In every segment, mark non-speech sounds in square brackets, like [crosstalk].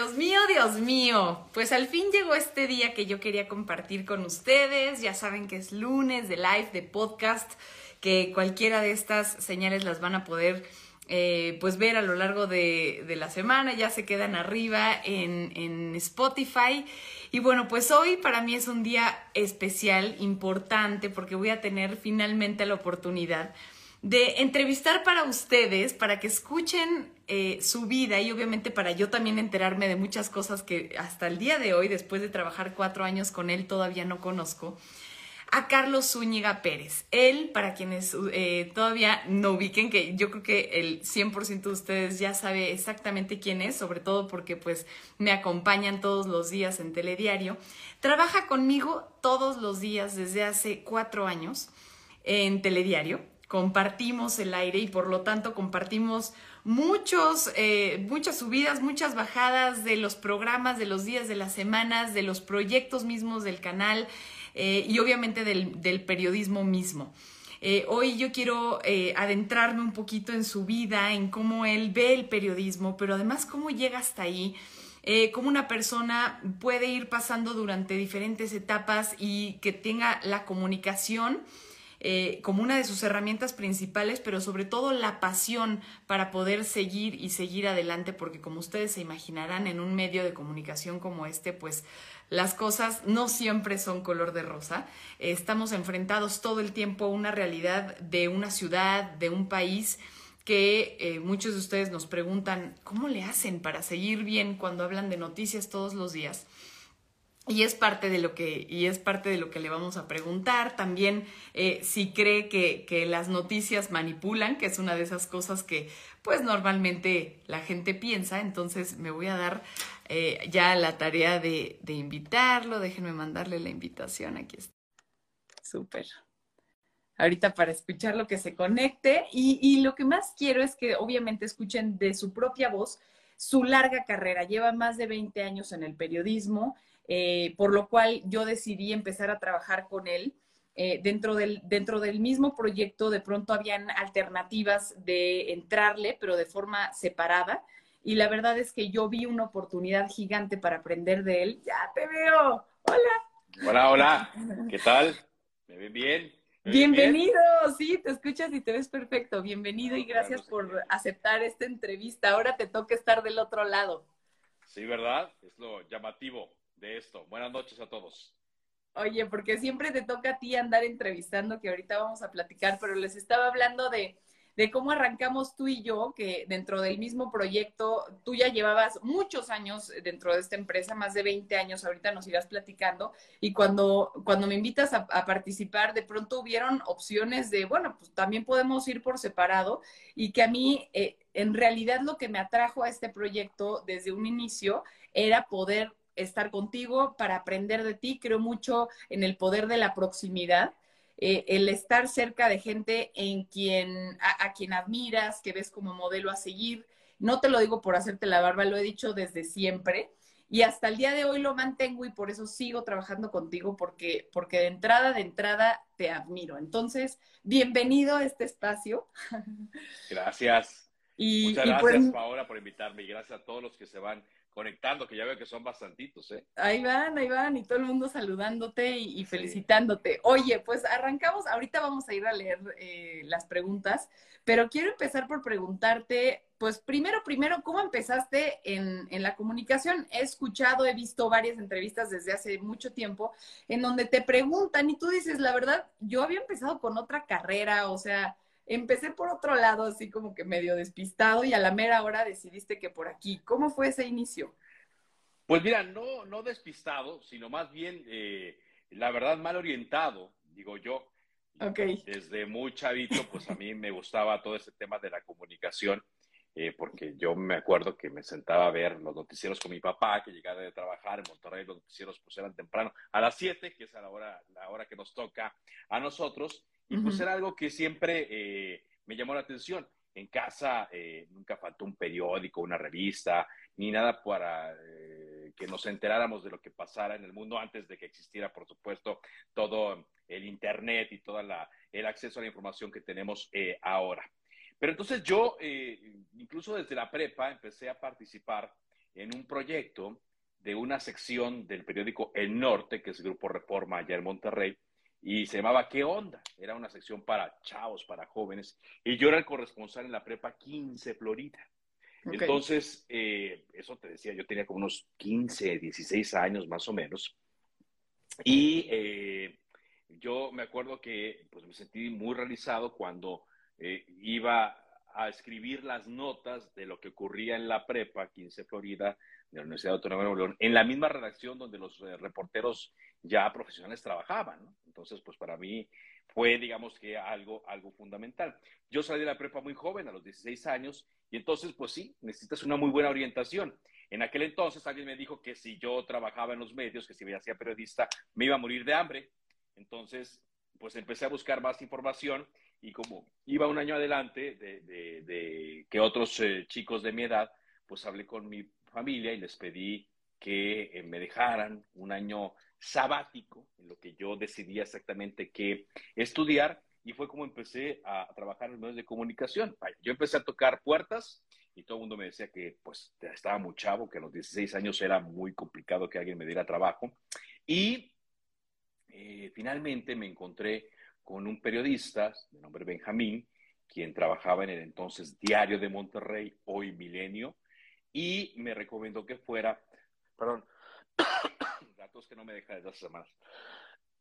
Dios mío, Dios mío. Pues al fin llegó este día que yo quería compartir con ustedes. Ya saben que es lunes de live, de podcast, que cualquiera de estas señales las van a poder eh, pues ver a lo largo de, la semana. Ya se quedan arriba en Spotify. Y bueno, pues hoy para mí es un día especial, importante, porque voy a tener finalmente la oportunidad de entrevistar para ustedes, para que escuchen eh, su vida y obviamente para yo también enterarme de muchas cosas que hasta el día de hoy, después de trabajar cuatro años con él, todavía no conozco, a Carlos Zúñiga Pérez. Él, para quienes eh, todavía no ubiquen, que yo creo que el 100% de ustedes ya sabe exactamente quién es, sobre todo porque pues me acompañan todos los días en Telediario, trabaja conmigo todos los días desde hace cuatro años en Telediario compartimos el aire y por lo tanto compartimos muchos, eh, muchas subidas, muchas bajadas de los programas, de los días de las semanas, de los proyectos mismos del canal eh, y obviamente del, periodismo mismo. Eh, hoy yo quiero adentrarme un poquito en su vida, en cómo él ve el periodismo, pero además cómo llega hasta ahí, cómo una persona puede ir pasando durante diferentes etapas y que tenga la comunicación eh, como una de sus herramientas principales, pero sobre todo la pasión para poder seguir y seguir adelante, porque como ustedes se imaginarán, en un medio de comunicación como este, pues las cosas no siempre son color de rosa. estamos enfrentados todo el tiempo a una realidad de una ciudad, de un país que eh, muchos de ustedes nos preguntan, ¿cómo le hacen para seguir bien cuando hablan de noticias todos los días? Y es parte de lo que, y es parte de lo que le vamos a preguntar. También eh, si cree que, que, las noticias manipulan, que es una de esas cosas que pues normalmente la gente piensa. Entonces me voy a dar eh, ya la tarea de, de, invitarlo. Déjenme mandarle la invitación. Aquí está. Súper. Ahorita para escuchar lo que se conecte. Y, y lo que más quiero es que obviamente escuchen de su propia voz su larga carrera. Lleva más de 20 años en el periodismo. Eh, por lo cual yo decidí empezar a trabajar con él. Eh, dentro, del, dentro del mismo proyecto de pronto habían alternativas de entrarle, pero de forma separada. Y la verdad es que yo vi una oportunidad gigante para aprender de él. Ya te veo. Hola. Hola, hola. ¿Qué tal? ¿Me ven bien? Bienvenido, sí, te escuchas y te ves perfecto. Bienvenido y gracias por aceptar esta entrevista. Ahora te toca estar del otro lado. Sí, ¿verdad? Es lo llamativo de esto. Buenas noches a todos. Oye, porque siempre te toca a ti andar entrevistando, que ahorita vamos a platicar, pero les estaba hablando de, cómo arrancamos tú y yo, que dentro del mismo proyecto, tú ya llevabas muchos años dentro de esta empresa, más de 20 años, ahorita nos irás platicando, y cuando, cuando me invitas a, participar, de pronto hubieron opciones de, bueno, pues también podemos ir por separado, y que a mí, eh, en realidad lo que me atrajo a este proyecto desde un inicio era poder estar contigo, para aprender de ti. Creo mucho en el poder de la proximidad. Eh, el estar cerca de gente en quien, a, quien admiras, que ves como modelo a seguir. No te lo digo por hacerte la barba, lo he dicho desde siempre. Y hasta el día de hoy lo mantengo y por eso sigo trabajando contigo, porque, porque de entrada, de entrada te admiro. Entonces, bienvenido a este espacio. Gracias. Y, Muchas gracias, pues, Paola, por invitarme y gracias a todos los que se van conectando, que ya veo que son bastantitos, ¿eh? Ahí van, ahí van, y todo el mundo saludándote y, felicitándote. Oye, pues arrancamos, ahorita vamos a ir a leer eh, las preguntas, pero quiero empezar por preguntarte, pues primero, primero, ¿cómo empezaste en, en la comunicación? He escuchado, he visto varias entrevistas desde hace mucho tiempo en donde te preguntan y tú dices, la verdad, yo había empezado con otra carrera, o sea, empecé por otro lado, así como que medio despistado y a la mera hora decidiste que por aquí. ¿Cómo fue ese inicio? Pues mira, no, no despistado, sino más bien, eh, la verdad, mal orientado, digo yo. Okay. Desde muy chavito, pues a mí me gustaba todo ese tema de la comunicación, eh, porque yo me acuerdo que me sentaba a ver los noticieros con mi papá, que llegaba de trabajar en Monterrey, los noticieros pues eran temprano, a las 7, que es a la hora, la hora que nos toca a nosotros, y pues era algo que siempre eh, me llamó la atención. En casa eh, nunca faltó un periódico, una revista, ni nada para eh, que nos enteráramos de lo que pasara en el mundo antes de que existiera, por supuesto, todo el Internet y todo el acceso a la información que tenemos ahora. Pero entonces yo, incluso desde la prepa, empecé a participar en un proyecto de una sección del periódico El Norte, que es Grupo Reforma allá en Monterrey, y se llamaba ¿Qué onda? Era una sección para chavos, para jóvenes, y yo era el corresponsal en la prepa 15 Florida. Entonces, eh, eso te decía, yo tenía como unos 15, 16 años más o menos, y eh, yo me acuerdo que pues, me sentí muy realizado cuando eh, iba a escribir las notas de lo que ocurría en la prepa 15 Florida de la Universidad Autónoma de Nuevo León, en la misma redacción donde los eh, reporteros ya profesionales trabajaban. Entonces, pues para mí fue, digamos que algo, algo fundamental. Yo salí de la prepa muy joven, a los 16 años, y entonces, pues sí, necesitas una muy buena orientación. En aquel entonces alguien me dijo que si yo trabajaba en los medios, que si me hacía periodista, me iba a morir de hambre. Entonces, pues empecé a buscar más información y como iba un año adelante de, que otros eh, chicos de mi edad, pues hablé con mi familia y les pedí que eh, me dejaran un año sabático en lo que yo decidía exactamente qué estudiar y fue como empecé a trabajar en los medios de comunicación. Yo empecé a tocar puertas y todo el mundo me decía que pues estaba muy chavo, que a los 16 años era muy complicado que alguien me diera trabajo y eh, finalmente me encontré con un periodista de nombre Benjamín, quien trabajaba en el entonces Diario de Monterrey, hoy Milenio, y me recomendó que fuera, perdón, [coughs] datos que no me deja desde hace semanas,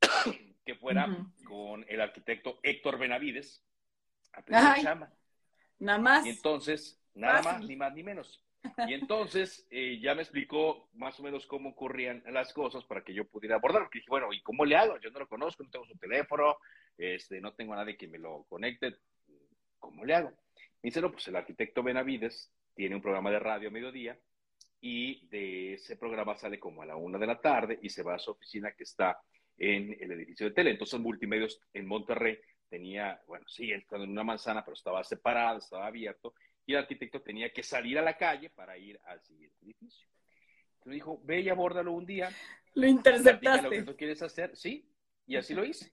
[coughs] que fuera con el arquitecto Héctor Benavides a chama. Nada más. Y entonces, nada más, ni más ni menos. [laughs] Y entonces eh, ya me explicó más o menos cómo ocurrían las cosas para que yo pudiera abordar. Porque dije, bueno, ¿y cómo le hago? Yo no lo conozco, no tengo su teléfono, este, no tengo a nadie que me lo conecte. ¿Cómo le hago? Me dice, no, pues el arquitecto Benavides tiene un programa de radio a mediodía y de ese programa sale como a la una de la tarde y se va a su oficina que está en el edificio de tele. Entonces, Multimedios en Monterrey tenía, bueno, sí, estaba en una manzana, pero estaba separado, estaba abierto y el arquitecto tenía que salir a la calle para ir al siguiente edificio. Entonces dijo, ve y abórdalo un día. Lo interceptaste. Lo que tú quieres hacer, sí, y así lo hice.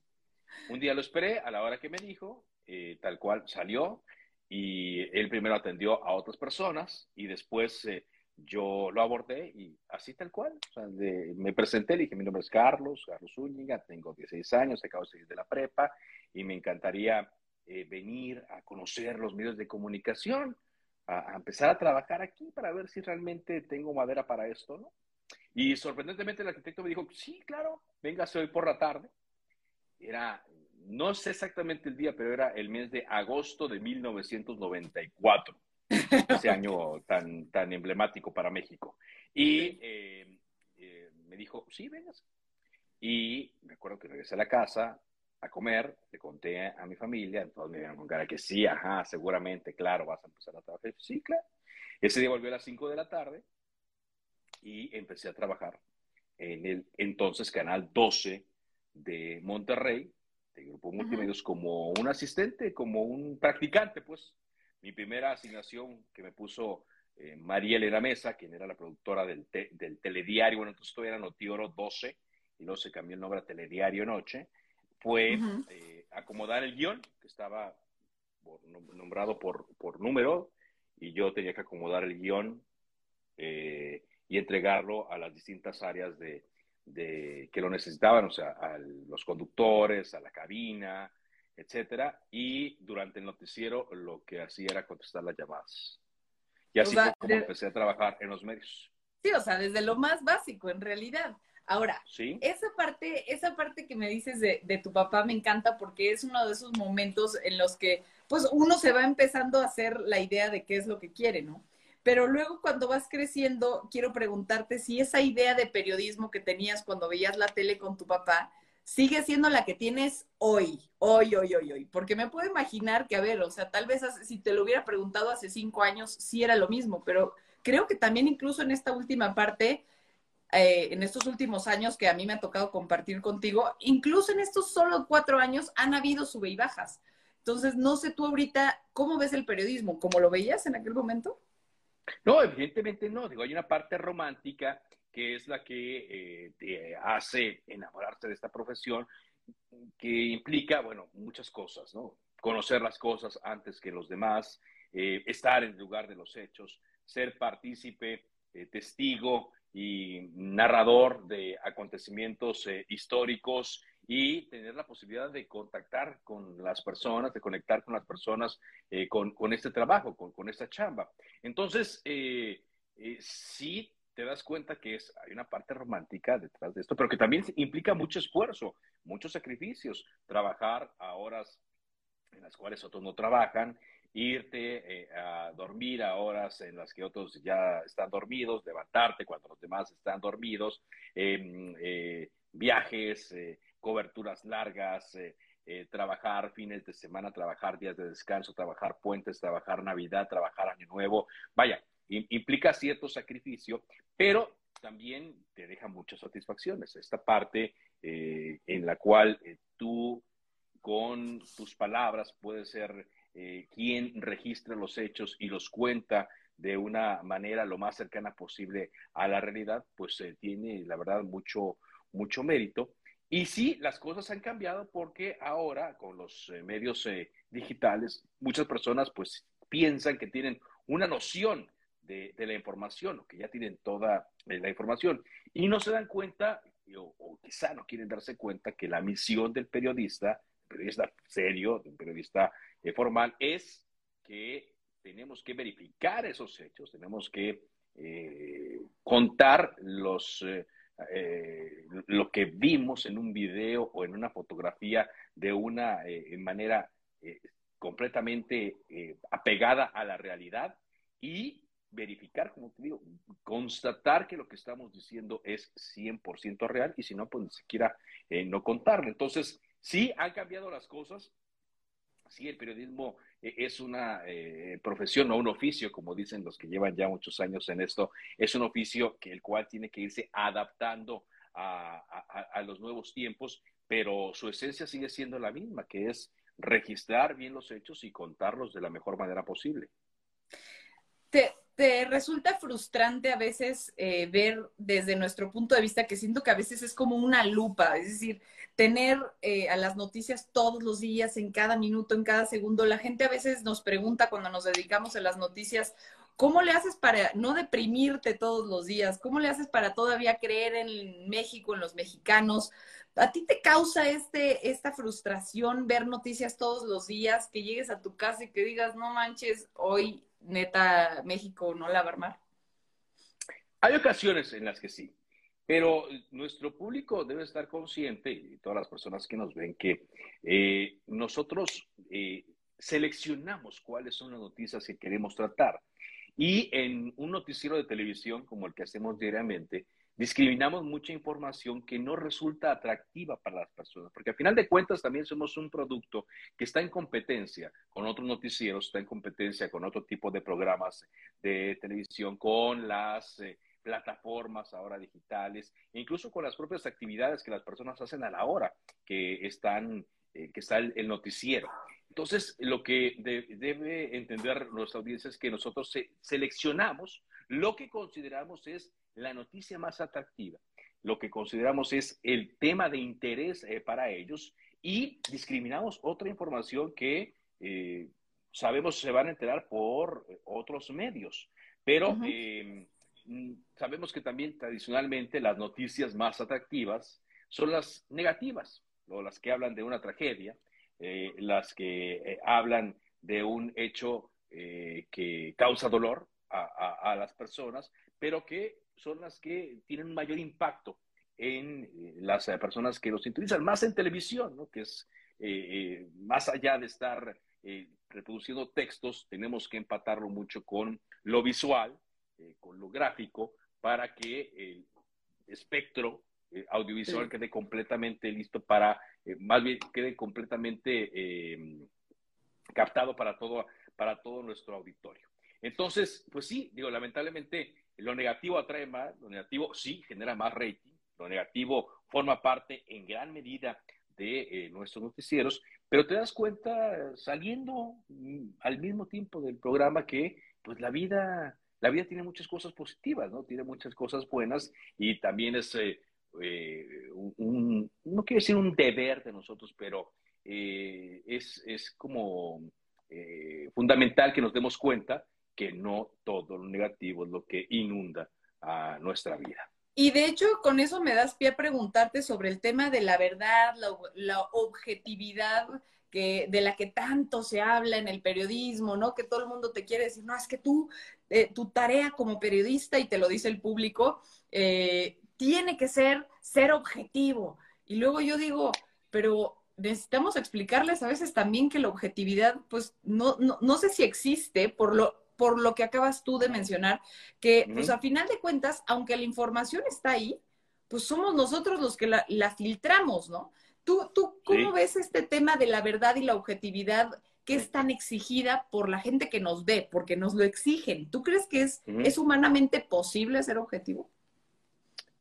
Un día lo esperé a la hora que me dijo, eh, tal cual salió, y él primero atendió a otras personas y después eh, yo lo abordé y así tal cual. O sea, me presenté, le dije, mi nombre es Carlos, Carlos Zúñiga, tengo 16 años, acabo de salir de la prepa y me encantaría eh, venir a conocer los medios de comunicación a, empezar a trabajar aquí para ver si realmente tengo madera para esto, ¿no? Y sorprendentemente el arquitecto me dijo, sí, claro, véngase hoy por la tarde. Era, no sé exactamente el día, pero era el mes de agosto de 1994, ese año [laughs] tan, tan emblemático para México. Y eh, eh, me dijo, sí, véngase. Y me acuerdo que regresé a la casa, a comer, le conté a mi familia, entonces me dijeron con cara que sí, ajá, seguramente, claro, vas a empezar a trabajar. Sí, claro. Ese día volvió a las 5 de la tarde y empecé a trabajar en el entonces Canal 12 de Monterrey, de Grupo Multimedios, como un asistente, como un practicante, pues. Mi primera asignación que me puso eh, María Elena Mesa, quien era la productora del, del telediario, bueno, entonces todavía era Notioro 12, y luego se cambió el nombre a Telediario Noche, fue eh, acomodar el guion, que estaba nombrado por, por, número, y yo tenía que acomodar el guion eh, y entregarlo a las distintas áreas de, de, que lo necesitaban, o sea, a los conductores, a la cabina, etcétera, y durante el noticiero lo que hacía era contestar las llamadas. Y así fue como empecé a trabajar en los medios. Sí, o sea, desde lo más básico, en realidad. Ahora, esa parte, esa parte que me dices de, de, tu papá me encanta porque es uno de esos momentos en los que pues uno se va empezando a hacer la idea de qué es lo que quiere, ¿no? Pero luego cuando vas creciendo, quiero preguntarte si esa idea de periodismo que tenías cuando veías la tele con tu papá sigue siendo la que tienes hoy, hoy, hoy, hoy, hoy. Porque me puedo imaginar que, a ver, o sea, tal vez si te lo hubiera preguntado hace cinco años, sí era lo mismo, pero creo que también incluso en esta última parte eh, en estos últimos años que a mí me ha tocado compartir contigo, incluso en estos solo cuatro años han habido sube y bajas. Entonces, no sé tú ahorita, ¿cómo ves el periodismo? ¿Cómo lo veías en aquel momento? No, evidentemente no. Digo, hay una parte romántica que es la que eh, te hace enamorarte de esta profesión, que implica, bueno, muchas cosas, ¿no? Conocer las cosas antes que los demás, eh, estar en el lugar de los hechos, ser partícipe testigo y narrador de acontecimientos históricos y tener la posibilidad de contactar con las personas, de conectar con las personas con, con, este trabajo, con, con, esta chamba. Entonces, sí te das cuenta que es, hay una parte romántica detrás de esto, pero que también implica mucho esfuerzo, muchos sacrificios, trabajar a horas en las cuales otros no trabajan, irte eh, a dormir a horas en las que otros ya están dormidos, levantarte cuando los demás están dormidos, em, eh, viajes, eh, coberturas largas, trabajar fines de semana, trabajar días de descanso, trabajar puentes, trabajar Navidad, trabajar Año Nuevo. Vaya, implica cierto sacrificio, pero también te deja muchas satisfacciones. Esta parte eh, en la cual eh, tú con tus palabras puedes ser eh, quien registra los hechos y los cuenta de una manera lo más cercana posible a la realidad, pues tiene, la verdad, mucho, mucho mérito. Y sí, las cosas han cambiado porque ahora con los medios digitales, muchas personas pues piensan que tienen una noción de, la información, o que ya tienen toda eh, la información, y no se dan cuenta, o, quizá no quieren darse cuenta, que la misión del periodista, periodista serio, del periodista eh, formal, es que tenemos que verificar esos hechos, tenemos que eh, contar los, lo que vimos en un video o en una fotografía de una manera completamente apegada a la realidad y verificar, como te digo, constatar que lo que estamos diciendo es 100% real y si no, pues ni siquiera eh, no contarlo. Entonces, sí han cambiado las cosas, sí el periodismo eh, es una eh, profesión o un oficio, como dicen los que llevan ya muchos años en esto, es un oficio que el cual tiene que irse adaptando a, a los nuevos tiempos, pero su esencia sigue siendo la misma, que es registrar bien los hechos y contarlos de la mejor manera posible. Te, te resulta frustrante a veces eh, ver desde nuestro punto de vista que siento que a veces es como una lupa, es decir, tener eh, a las noticias todos los días, en cada minuto, en cada segundo. La gente a veces nos pregunta cuando nos dedicamos a las noticias, ¿cómo le haces para no deprimirte todos los días? ¿Cómo le haces para todavía creer en México, en los mexicanos? ¿A ti te causa este, esta frustración ver noticias todos los días, que llegues a tu casa y que digas, no manches, hoy neta México no la va a armar? Hay ocasiones en las que sí, pero nuestro público debe estar consciente, y todas las personas que nos ven, que eh, nosotros eh, seleccionamos cuáles son las noticias que queremos tratar. Y en un noticiero de televisión como el que hacemos diariamente, discriminamos mucha información que no resulta atractiva para las personas, porque al final de cuentas también somos un producto que está en competencia con otros noticieros, está en competencia con otro tipo de programas de televisión, con las eh, plataformas ahora digitales, e incluso con las propias actividades que las personas hacen a la hora que están eh, que está el, noticiero. Entonces, lo que debe entender nuestra audiencia es que nosotros seleccionamos lo que consideramos es la noticia más atractiva, lo que consideramos es el tema de interés eh, para ellos y discriminamos otra información que eh, sabemos se van a enterar por otros medios. Pero em, mm, sabemos que también tradicionalmente las noticias más atractivas son las negativas, o las que hablan de una tragedia, eh, las que hablan de un hecho que causa dolor a, las personas, pero que son las que tienen mayor impacto en eh, las eh, personas que los sintonizan, más en televisión, ¿no? que es eh, más allá de estar reproduciendo textos, tenemos que empatarlo mucho con lo visual, con lo gráfico, para que el espectro audiovisual quede completamente listo para, más bien quede completamente captado para todo, para todo nuestro auditorio. Entonces, pues sí, digo, lamentablemente lo negativo atrae más, lo negativo sí genera más rating, lo negativo forma parte en gran medida de eh, nuestros noticieros, pero te das cuenta saliendo mm, al mismo tiempo del programa que pues la vida, la vida tiene muchas cosas positivas, ¿no? Tiene muchas cosas buenas y también es eh, eh, un, no quiero decir un deber de nosotros, pero es, es como fundamental que nos demos cuenta que no todo lo negativo es lo que inunda a nuestra vida. Y de hecho, con eso me das pie a preguntarte sobre el tema de la verdad, la, objetividad que, de la que tanto se habla en el periodismo, ¿no? Que todo el mundo te quiere decir, no, es que tú, eh, tu tarea como periodista, y te lo dice el público, eh, tiene que ser ser objetivo. Y luego yo digo, pero necesitamos explicarles a veces también que la objetividad, pues no, no, no sé si existe por lo, por lo que acabas tú de mencionar, que pues a final de cuentas, aunque la información está ahí, pues somos nosotros los que la, filtramos, ¿no? ¿Tú, tú cómo ves este tema de la verdad y la objetividad que es tan exigida por la gente que nos ve, porque nos lo exigen? ¿Tú crees que es, es humanamente posible ser objetivo?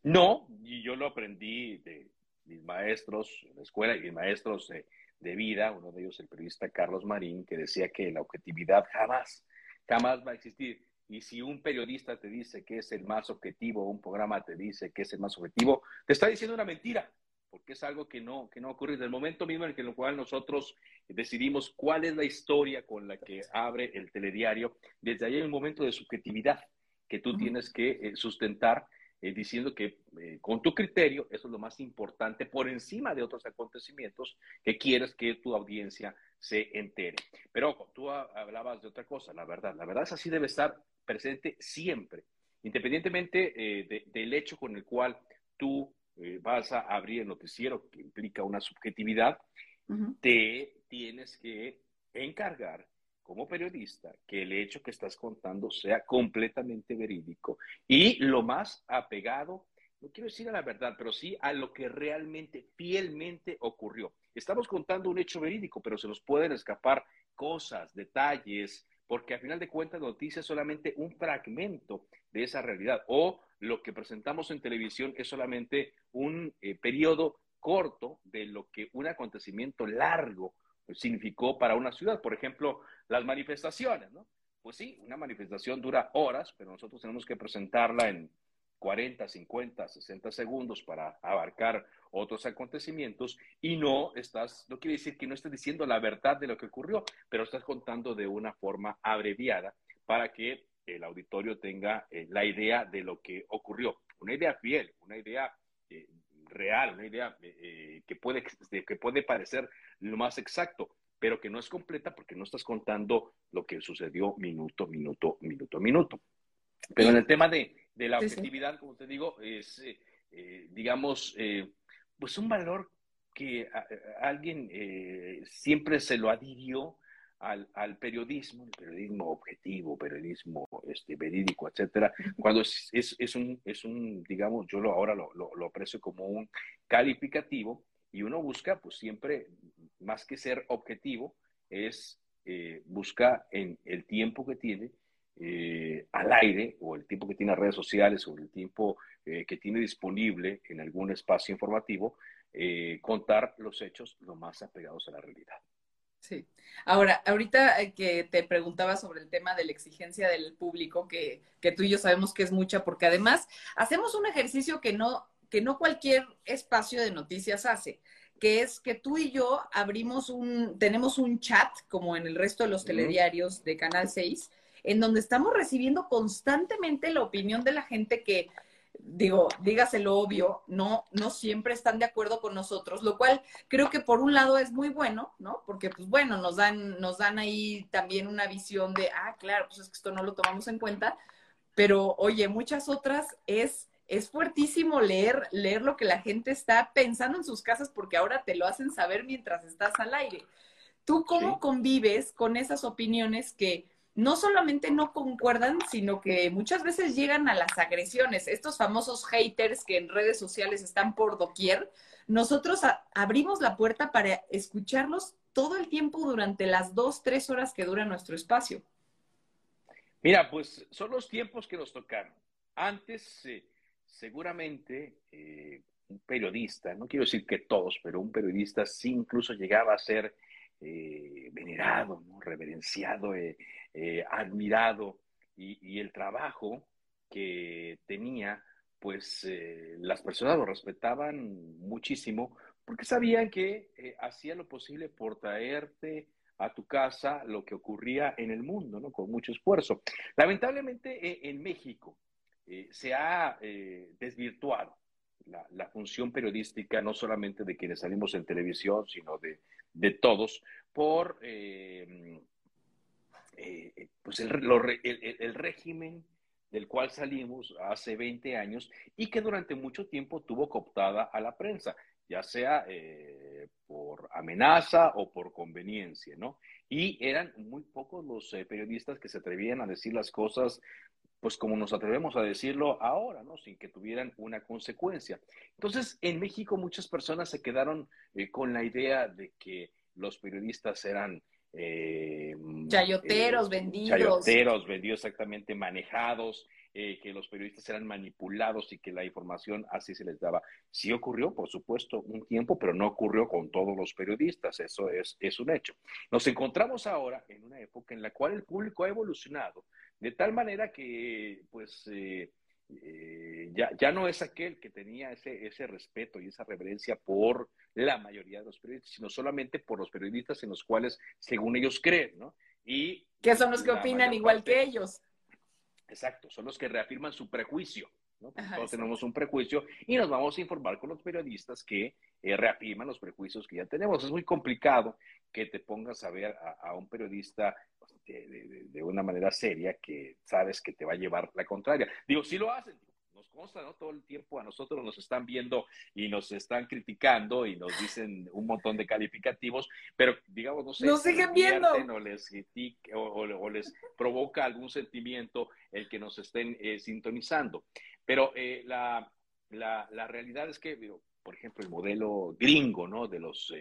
No, y yo lo aprendí de mis maestros en la escuela y mis maestros de, de vida, uno de ellos el periodista Carlos Marín, que decía que la objetividad jamás jamás va a existir. Y si un periodista te dice que es el más objetivo, un programa te dice que es el más objetivo, te está diciendo una mentira, porque es algo que no, que no ocurre. Desde el momento mismo en el cual nosotros decidimos cuál es la historia con la que abre el telediario, desde ahí hay un momento de subjetividad que tú tienes que eh, sustentar eh, diciendo que eh, con tu criterio eso es lo más importante por encima de otros acontecimientos que quieres que tu audiencia se entere. Pero ojo, tú hablabas de otra cosa, la verdad. La verdad es así debe estar presente siempre, independientemente eh, del hecho con el cual tú vas a abrir el noticiero, que implica una subjetividad, te tienes que encargar como periodista que el hecho que estás contando sea completamente verídico y lo más apegado, no quiero decir a la verdad, pero sí a lo que realmente, fielmente ocurrió. Estamos contando un hecho verídico, pero se nos pueden escapar cosas, detalles, porque a final de cuentas noticia es solamente un fragmento de esa realidad o lo que presentamos en televisión es solamente un eh, periodo corto de lo que un acontecimiento largo significó para una ciudad. Por ejemplo, las manifestaciones, ¿no? Pues sí, una manifestación dura horas, pero nosotros tenemos que presentarla en 40, 50, 60 segundos para abarcar otros acontecimientos y no estás, no quiere decir que no estés diciendo la verdad de lo que ocurrió, pero estás contando de una forma abreviada para que el auditorio tenga eh, la idea de lo que ocurrió, una idea fiel, una idea eh, real, una idea eh, que, puede, que puede parecer lo más exacto, pero que no es completa porque no estás contando lo que sucedió minuto, minuto, minuto, minuto. Pero en el tema de, la objetividad, como te digo, es, eh, eh, digamos, eh, pues un valor que alguien siempre se lo adhirió al, periodismo, el periodismo objetivo, periodismo este, verídico, etcétera, cuando es, es, un, es un, digamos, yo lo, ahora lo, lo aprecio como un calificativo y uno busca, pues siempre más que ser objetivo, es eh, buscar en el tiempo que tiene eh, al aire o el tiempo que tiene en redes sociales o el tiempo eh, que tiene disponible en algún espacio informativo, contar los hechos lo más apegados a la realidad. Sí. Ahora, ahorita que te preguntaba sobre el tema de la exigencia del público, que, que, tú y yo sabemos que es mucha, porque además hacemos un ejercicio que no, que no cualquier espacio de noticias hace que es que tú y yo abrimos un, tenemos un chat, como en el resto de los telediarios de Canal 6, en donde estamos recibiendo constantemente la opinión de la gente que, digo, dígase lo obvio, no, no siempre están de acuerdo con nosotros, lo cual creo que por un lado es muy bueno, ¿no? Porque, pues bueno, nos dan, nos dan ahí también una visión de, ah, claro, pues es que esto no lo tomamos en cuenta, pero oye, muchas otras es es fuertísimo leer, leer lo que la gente está pensando en sus casas porque ahora te lo hacen saber mientras estás al aire. ¿Tú cómo convives con esas opiniones que no solamente no concuerdan, sino que muchas veces llegan a las agresiones? Estos famosos haters que en redes sociales están por doquier, nosotros abrimos la puerta para escucharlos todo el tiempo durante las dos, tres horas que dura nuestro espacio. Mira, pues son los tiempos que nos tocaron. Antes... Eh, seguramente eh, un periodista, no quiero decir que todos, pero un periodista sí incluso llegaba a ser eh, venerado, reverenciado, eh, admirado, y, el trabajo que tenía, pues las personas lo respetaban muchísimo porque sabían que hacía lo posible por traerte a tu casa lo que ocurría en el mundo, ¿no? Con mucho esfuerzo. Lamentablemente en México, eh, se ha eh, desvirtuado la, función periodística, no solamente de quienes salimos en televisión, sino de, de todos, por eh, pues el, el, régimen del cual salimos hace 20 años y que durante mucho tiempo tuvo cooptada a la prensa, ya sea por amenaza o por conveniencia, ¿no? Y eran muy pocos los periodistas que se atrevían a decir las cosas pues como nos atrevemos a decirlo ahora, ¿no? Sin que tuvieran una consecuencia. Entonces, en México muchas personas se quedaron eh, con la idea de que los periodistas eran... Eh, chayoteros, eh, vendidos. Chayoteros, vendidos exactamente, manejados, eh, que los periodistas eran manipulados y que la información así se les daba. Sí ocurrió, por supuesto, un tiempo, pero no ocurrió con todos los periodistas, eso es, es un hecho. Nos encontramos ahora en una época en la cual el público ha evolucionado de tal manera que, pues, eh, ya, ya, no es aquel que tenía ese, ese respeto y esa reverencia por la mayoría de los periodistas, sino solamente por los periodistas en los cuales, según ellos creen, ¿no? Y que son los que opinan igual que ellos. Exacto, son los que reafirman su prejuicio. ¿no? Todos tenemos un prejuicio y nos vamos a informar con los periodistas que eh, reafirman los prejuicios que ya tenemos. Es muy complicado que te pongas a ver a, un periodista de, una manera seria que sabes que te va a llevar la contraria. Digo, sí lo hacen, nos consta, ¿no? Todo el tiempo a nosotros nos están viendo y nos están criticando y nos dicen un montón de calificativos, pero digamos, no sé, nos siguen viendo. O les, o, les provoca algún sentimiento el que nos estén eh, sintonizando. Pero eh, la, la, la, realidad es que, por ejemplo, el modelo gringo, ¿no? De los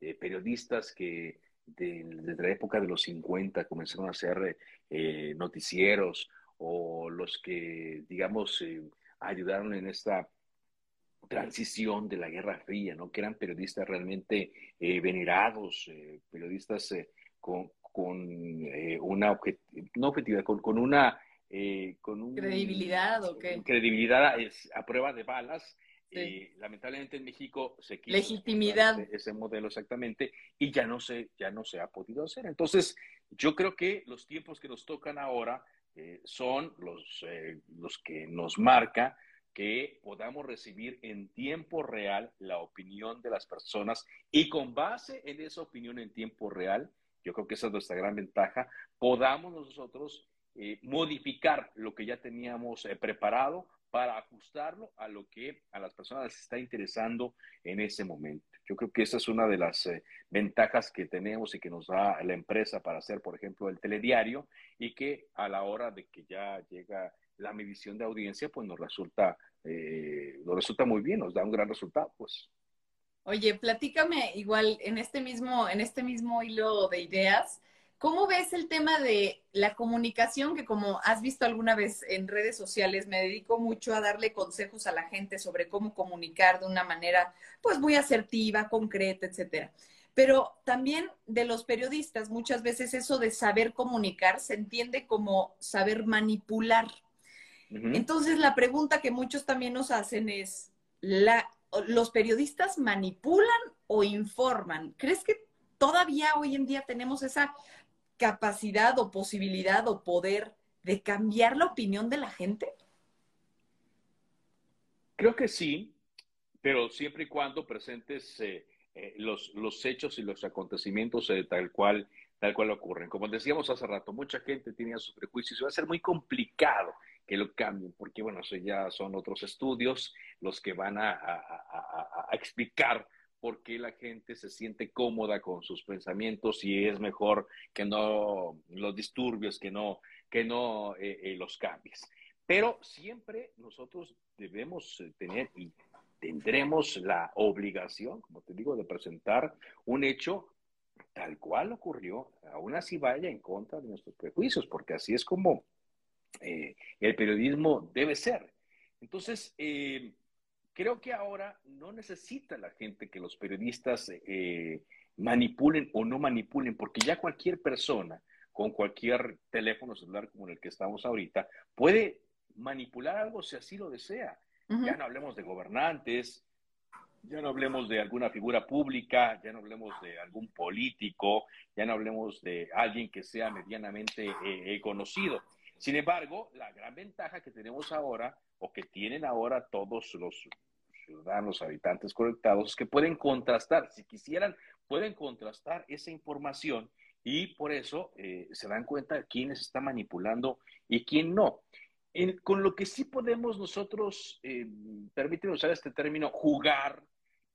eh, periodistas que desde la época de los 50 comenzaron a hacer eh, noticieros o los que, digamos, eh, ayudaron en esta transición de la Guerra Fría, ¿no? Que eran periodistas realmente eh, venerados, periodistas con, con una no objetividad, con, con una con credibilidad o qué credibilidad a prueba de balas eh, lamentablemente en México se quiso legitimidad ese modelo exactamente y ya no se ya no se ha podido hacer. Entonces, yo creo que los tiempos que nos tocan ahora eh, son los eh, los que nos marca que podamos recibir en tiempo real la opinión de las personas y con base en esa opinión en tiempo real, yo creo que esa es nuestra gran ventaja, podamos nosotros modificar lo que ya teníamos preparado para ajustarlo a lo que a las personas les está interesando en ese momento. Yo creo que esa es una de las eh, ventajas que tenemos y que nos da la empresa para hacer, por ejemplo, el telediario y que a la hora de que ya llega la medición de audiencia, pues nos resulta, eh, nos resulta muy bien, nos da un gran resultado, pues. Oye, platícame igual en este mismo, en este mismo hilo de ideas, ¿Cómo ves el tema de la comunicación? Que como has visto alguna vez en redes sociales, me dedico mucho a darle consejos a la gente sobre cómo comunicar de una manera, pues, muy asertiva, concreta, etcétera. Pero también de los periodistas, muchas veces eso de saber comunicar se entiende como saber manipular. Entonces, la pregunta que muchos también nos hacen es, la, ¿los periodistas manipulan o informan? ¿Crees que todavía hoy en día tenemos esa capacidad o posibilidad o poder de cambiar la opinión de la gente? Creo que sí, pero siempre y cuando presentes eh, eh, los, los, hechos y los acontecimientos eh, tal cual tal cual ocurren. Como decíamos hace rato, mucha gente tiene sus prejuicios y va a ser muy complicado que lo cambien, porque bueno, eso ya son otros estudios los que van a, a explicar por qué la gente se siente cómoda con sus pensamientos y es mejor que no los disturbios, que no, que no eh, eh, los cambies. Pero siempre nosotros debemos eh, tener y tendremos la obligación, como te digo, de presentar un hecho tal cual ocurrió, aún así vaya en contra de nuestros prejuicios, porque así es como el periodismo debe ser. Entonces, creo que ahora no necesita la gente que los periodistas eh, manipulen o no manipulen, porque ya cualquier persona con cualquier teléfono celular como el que estamos ahorita puede manipular algo si así lo desea. Ya no hablemos de gobernantes, ya no hablemos de alguna figura pública, ya no hablemos de algún político, ya no hablemos de alguien que sea medianamente eh, eh, conocido. Sin embargo, la gran ventaja que tenemos ahora, o que tienen ahora todos los ciudadanos, habitantes conectados, que pueden contrastar, si quisieran, pueden contrastar esa información y por eso eh, se dan cuenta de quién se está manipulando y quién no. con lo que sí podemos nosotros, eh, permíteme usar este término, jugar,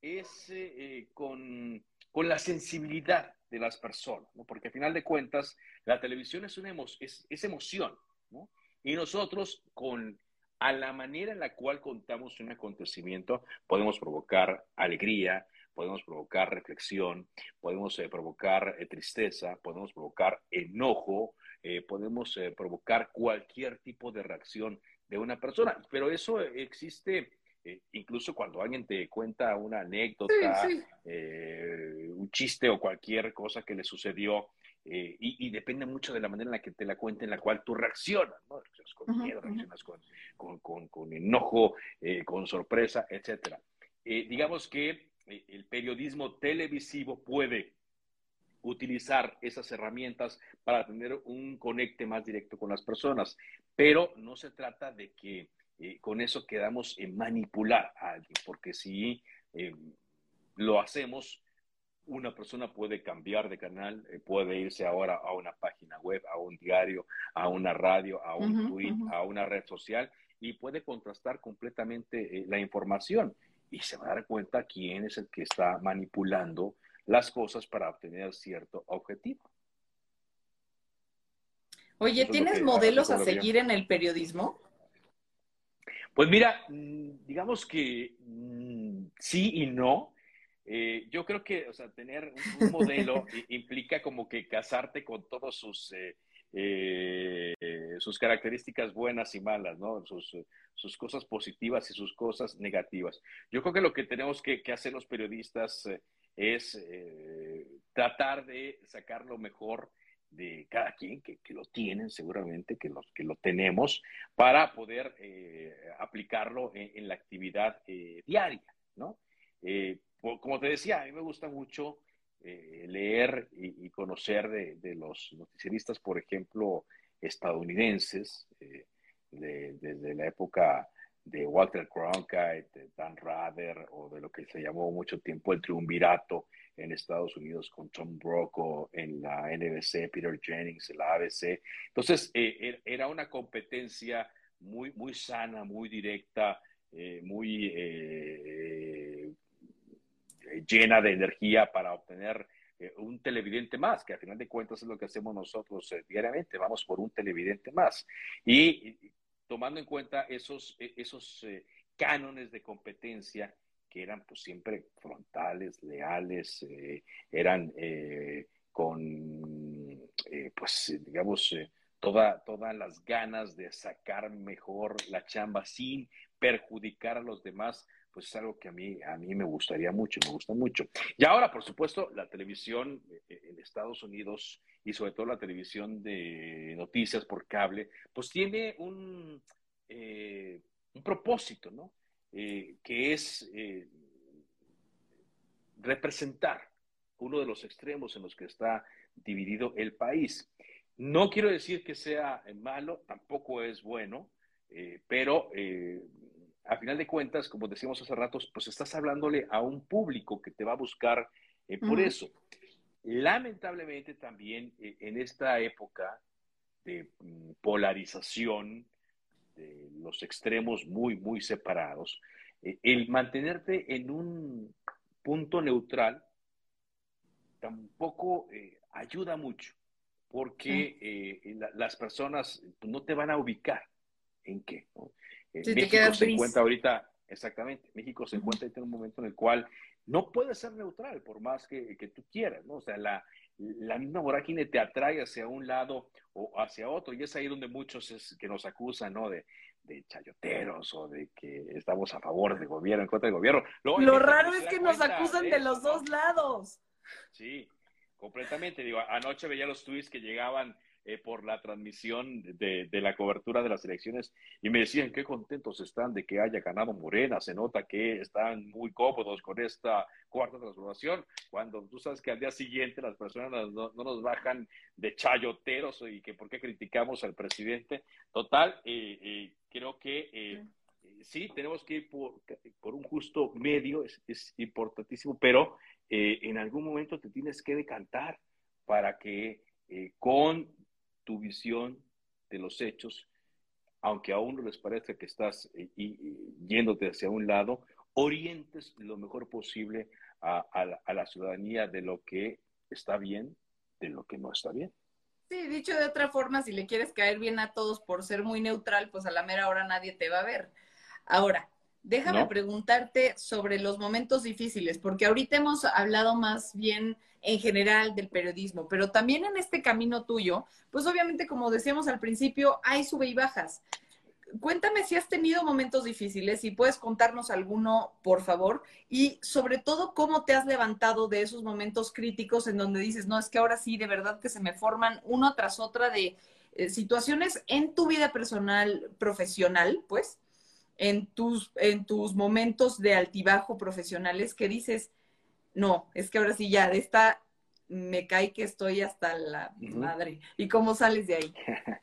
es eh, con, con, la sensibilidad de las personas, ¿no? porque al final de cuentas la televisión es, una es, es emoción, ¿no? y nosotros con a la manera en la cual contamos un acontecimiento, podemos provocar alegría, podemos provocar reflexión, podemos eh, provocar eh, tristeza, podemos provocar enojo, eh, podemos provocar cualquier tipo de reacción de una persona. Pero eso existe incluso cuando alguien te cuenta una anécdota, un chiste o cualquier cosa que le sucedió. Y, depende mucho de la manera en la que te la cuente, en la cual tú reaccionas, ¿no? Reaccionas con miedo, reaccionas con, con, con, enojo, con sorpresa, etcétera. digamos que eh, el periodismo televisivo puede utilizar esas herramientas para tener un conecte más directo con las personas, pero no se trata de que eh, con eso quedamos en manipular a alguien, porque si eh, lo hacemos, una persona puede cambiar de canal, puede irse ahora a una página web, a un diario, a una radio, a un tweet, a una red social y puede contrastar completamente la información y se va a dar cuenta quién es el que está manipulando las cosas para obtener cierto objetivo. Oye, ¿tienes modelos a seguir en el periodismo? Pues mira, mm, digamos que mm, sí y no. Eh, yo creo que, tener un, modelo implica como que casarte con todos sus eh, eh, sus características buenas y malas, ¿no? Sus, sus, cosas positivas y sus cosas negativas. Yo creo que lo que tenemos que, hacer los periodistas es tratar de sacar lo mejor de cada quien, que, lo tienen seguramente, que, los, que lo tenemos, para poder aplicarlo en, la actividad diaria, ¿no? Como te decía, a mí me gusta mucho eh, leer y, conocer de, los noticieristas, por ejemplo, estadounidenses, eh, desde la época de Walter Cronkite, de Dan Rather, o de lo que se llamó mucho tiempo el triunvirato en Estados Unidos con Tom Brokaw en la NBC, Peter Jennings en la ABC. Entonces, eh, er, era una competencia muy, muy sana, muy directa, muy llena de energía para obtener eh, un televidente más, que al final de cuentas es lo que hacemos nosotros eh, diariamente, vamos por un televidente más. Y, tomando en cuenta esos, e, esos eh, cánones de competencia que eran pues siempre frontales, leales, eran con, pues digamos, toda, todas las ganas de sacar mejor la chamba sin perjudicar a los demás, pues es algo que a mí, a mí me gustaría mucho, me gusta mucho. Y ahora, por supuesto, la televisión eh, en Estados Unidos y sobre todo la televisión de noticias por cable, pues tiene un, eh, un propósito, ¿no? Eh, que es representar uno de los extremos en los que está dividido el país. No quiero decir que sea malo, tampoco es bueno, pero a final de cuentas, como decíamos hace rato, pues estás hablándole a un público que te va a buscar eh, por eso. Lamentablemente también eh, en esta época de mm, polarización, de los extremos muy, muy separados, eh, el mantenerte en un punto neutral tampoco ayuda mucho, porque las personas no te van a ubicar en qué. México se encuentra ahorita, exactamente, México se encuentra en un momento en el cual no puede ser neutral por más que, tú quieras, ¿no? O sea, la, la misma vorágine te atrae hacia un lado o hacia otro, y es ahí donde muchos es, que nos acusan, ¿no? De, de chayoteros o de que estamos a favor del gobierno, en contra del gobierno. Lo raro es que nos acusan de, los dos lados. Sí, completamente. Digo, anoche veía los tweets que llegaban eh, por la transmisión de, la cobertura de las elecciones y me decían qué contentos están de que haya ganado Morena, se nota que están muy cómodos con esta cuarta transformación, cuando tú sabes que al día siguiente las personas no, nos bajan de chayoteros y que por qué criticamos al presidente. Total, eh, eh, creo que sí, tenemos que ir por, un justo medio, es, importantísimo, pero en algún momento te tienes que decantar para que con tu visión de los hechos, aunque a uno les parece que estás eh, yéndote hacia un lado, orientes lo mejor posible a, la, ciudadanía de lo que está bien, de lo que no está bien. Sí, dicho de otra forma, si le quieres caer bien a todos por ser muy neutral, pues a la mera hora nadie te va a ver. Ahora, déjame preguntarte sobre los momentos difíciles, porque ahorita hemos hablado más bien en general del periodismo, pero también en este camino tuyo, pues obviamente como decíamos al principio, hay sube y bajas. Cuéntame si has tenido momentos difíciles, y puedes contarnos alguno, por favor, y sobre todo cómo te has levantado de esos momentos críticos en donde dices, no, es que ahora sí, de verdad que se me forman uno tras otra de eh, situaciones en tu vida personal, profesional, pues, en tus, en tus momentos de altibajo profesionales que dices, no, es que ahora sí ya, de esta me cae que estoy hasta la madre. ¿Y cómo sales de ahí? [laughs]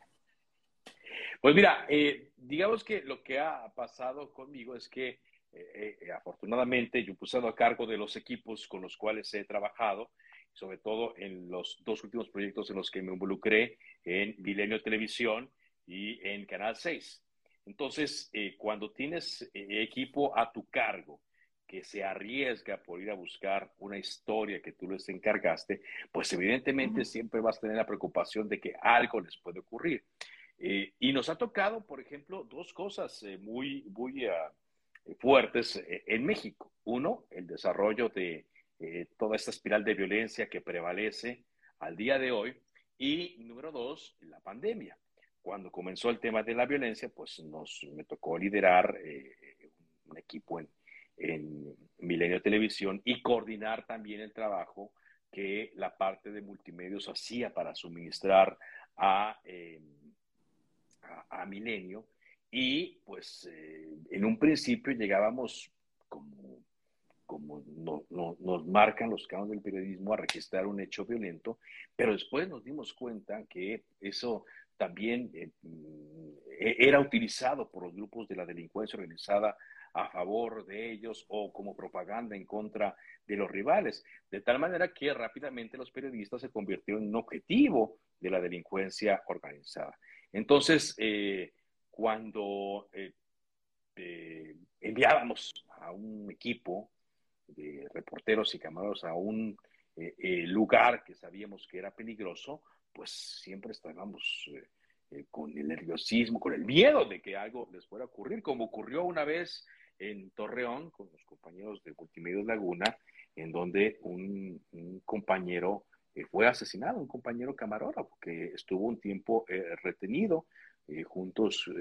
pues mira, eh, digamos que lo que ha pasado conmigo es que eh, eh, afortunadamente yo puse a cargo de los equipos con los cuales he trabajado, sobre todo en los dos últimos proyectos en los que me involucré, en Milenio Televisión y en Canal 6. Entonces, cuando tienes equipo a tu cargo, que se arriesga por ir a buscar una historia que tú les encargaste, pues evidentemente siempre vas a tener la preocupación de que algo les puede ocurrir. Eh, y nos ha tocado, por ejemplo, dos cosas eh, muy, muy ah, fuertes eh, en México. Uno, el desarrollo de toda esta espiral de violencia que prevalece al día de hoy. Y número dos, la pandemia. Cuando comenzó el tema de la violencia, pues nos, me tocó liderar un equipo en, en Milenio Televisión y coordinar también el trabajo que la parte de multimedios hacía para suministrar a, em, a, Milenio. Y pues eh, en un principio llegábamos como, como nos marcan los cánones del periodismo a registrar un hecho violento, pero después nos dimos cuenta que eso también eh, e, era utilizado por los grupos de la delincuencia organizada a favor de ellos o como propaganda en contra de los rivales, de tal manera que rápidamente los periodistas se convirtieron en un objetivo de la delincuencia organizada. Entonces, eh, cuando eh, enviábamos a un equipo de reporteros y camareros a un lugar que sabíamos que era peligroso, pues siempre estábamos con el nerviosismo, con el miedo de que algo les fuera a ocurrir, como ocurrió una vez en Torreón con los compañeros de Multimedios Laguna, en donde un, compañero eh, fue asesinado, un compañero camarógrafo que estuvo un tiempo eh, retenido eh, juntos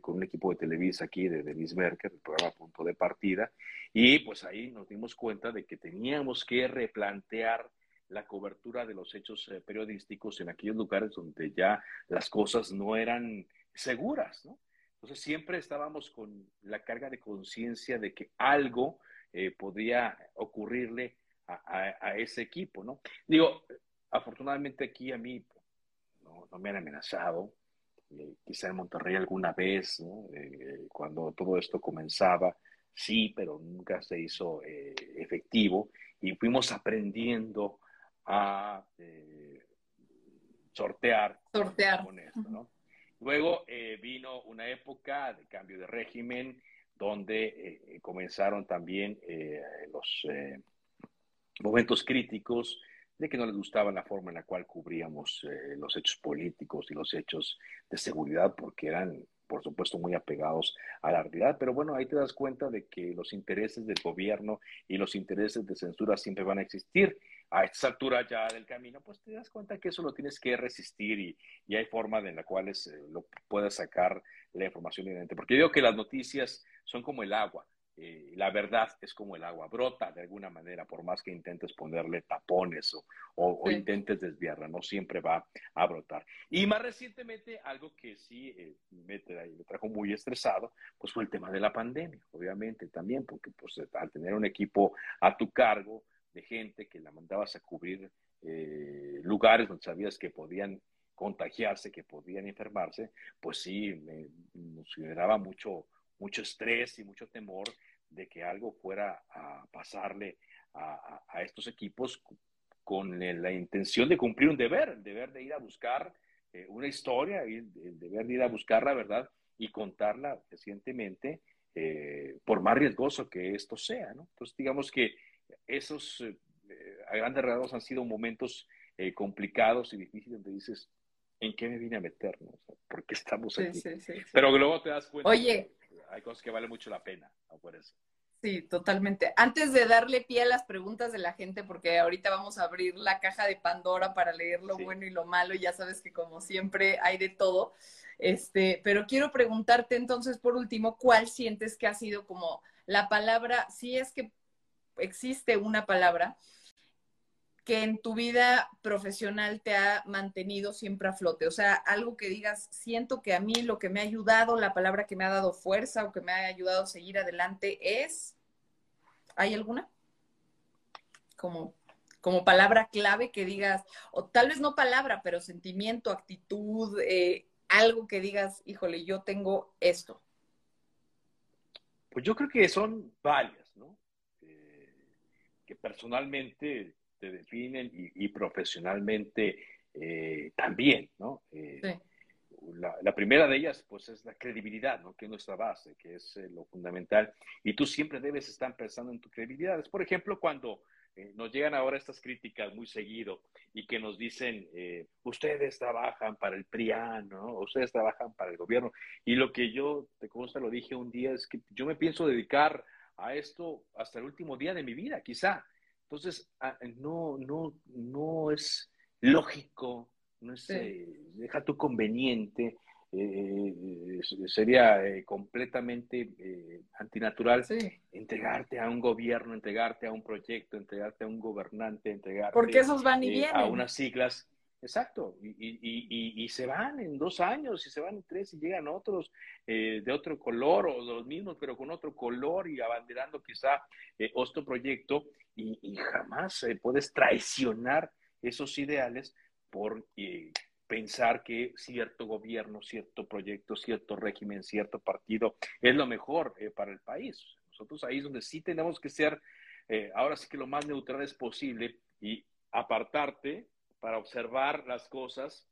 con un equipo de Televisa aquí, de Denise Merker, el programa Punto de Partida, y pues ahí nos dimos cuenta de que teníamos que replantear la cobertura de los hechos periodísticos en aquellos lugares donde ya las cosas no eran seguras, ¿no? Entonces siempre estábamos con la carga de conciencia de que algo eh, podía ocurrirle a, ese equipo, ¿no? Digo, afortunadamente aquí a mí no, me han amenazado, eh, quizá en Monterrey alguna vez, ¿no? Eh, cuando todo esto comenzaba, sí, pero nunca se hizo efectivo y fuimos aprendiendo a sortear, sortear. con esto, ¿no? Luego eh, vino una época de cambio de régimen donde eh, comenzaron también eh, los momentos críticos de que no les gustaba la forma en la cual cubríamos los hechos políticos y los hechos de seguridad porque eran por supuesto, muy apegados a la realidad, pero bueno, ahí te das cuenta de que los intereses del gobierno y los intereses de censura siempre van a existir a esta altura ya del camino, pues te das cuenta que eso lo tienes que resistir y, y hay forma en la cual lo puedes sacar la información evidente. Porque yo digo que las noticias son como el agua. eh, la verdad es como el agua, brota de alguna manera, por más que intentes ponerle tapones o, intentes desviarla, no siempre va a brotar. Y más recientemente, algo que sí eh, me, trajo muy estresado, pues fue el tema de la pandemia, obviamente también, porque pues al tener un equipo a tu cargo de gente que la mandabas a cubrir eh, lugares donde sabías que podían contagiarse, que podían enfermarse, pues sí, me, nos generaba mucho, mucho estrés y mucho temor de que algo fuera a pasarle a, estos equipos con la intención de cumplir un deber, el deber de ir a buscar eh, una historia, el, deber de ir a buscar la verdad y contarla recientemente, eh, por más riesgoso que esto sea. ¿no? Entonces, digamos que esos, eh, a grandes rasgos, han sido momentos complicados y difíciles donde dices, ¿en qué me vine a meter? ¿Por qué estamos aquí? Pero luego te das cuenta. Oye, hay cosas que vale mucho la pena, por eso. Sí, totalmente. Antes de darle pie a las preguntas de la gente, porque ahorita vamos a abrir la caja de Pandora para leer lo bueno y lo malo, y ya sabes que como siempre hay de todo. Este, pero quiero preguntarte entonces, por último, ¿cuál sientes que ha sido como la palabra, si es que existe una palabra que en tu vida profesional te ha mantenido siempre a flote? O sea, algo que digas, siento que a mí lo que me ha ayudado, la palabra que me ha dado fuerza o que me ha ayudado a seguir adelante es, ¿hay alguna? Como, como palabra clave que digas, o tal vez no palabra, pero sentimiento, actitud, eh, algo que digas, híjole, yo tengo esto. Pues yo creo que son varias, personalmente te definen y, profesionalmente eh, también, ¿no? Eh, la, primera de ellas, pues, es la credibilidad, ¿no? Que es nuestra base, que es eh, lo fundamental. Y tú siempre debes estar pensando en tu credibilidad. Es, por ejemplo, cuando nos llegan ahora estas críticas muy seguido y que nos dicen, ustedes trabajan para el PRIAN, ¿no? Ustedes trabajan para el gobierno. Y lo que yo, te consta, lo dije un día, es que yo me pienso dedicar a esto hasta el último día de mi vida, quizá. Entonces, ah, no, no, no es lógico, no es, eh, deja tu conveniente, eh, sería eh, completamente antinatural entregarte a un gobierno, entregarte a un proyecto, entregarte a un gobernante, entregarte Porque esos van y a unas siglas Exacto, y, y, y, se van en dos años, y se van en tres, y llegan otros eh, de otro color, o los mismos, pero con otro color, y abanderando quizá eh, otro proyecto, y, jamás eh, puedes traicionar esos ideales por pensar que cierto gobierno, cierto proyecto, cierto régimen, cierto partido es lo mejor para el país. Nosotros ahí es donde sí tenemos que ser, ahora sí que lo más neutrales posible y apartarte para observar las cosas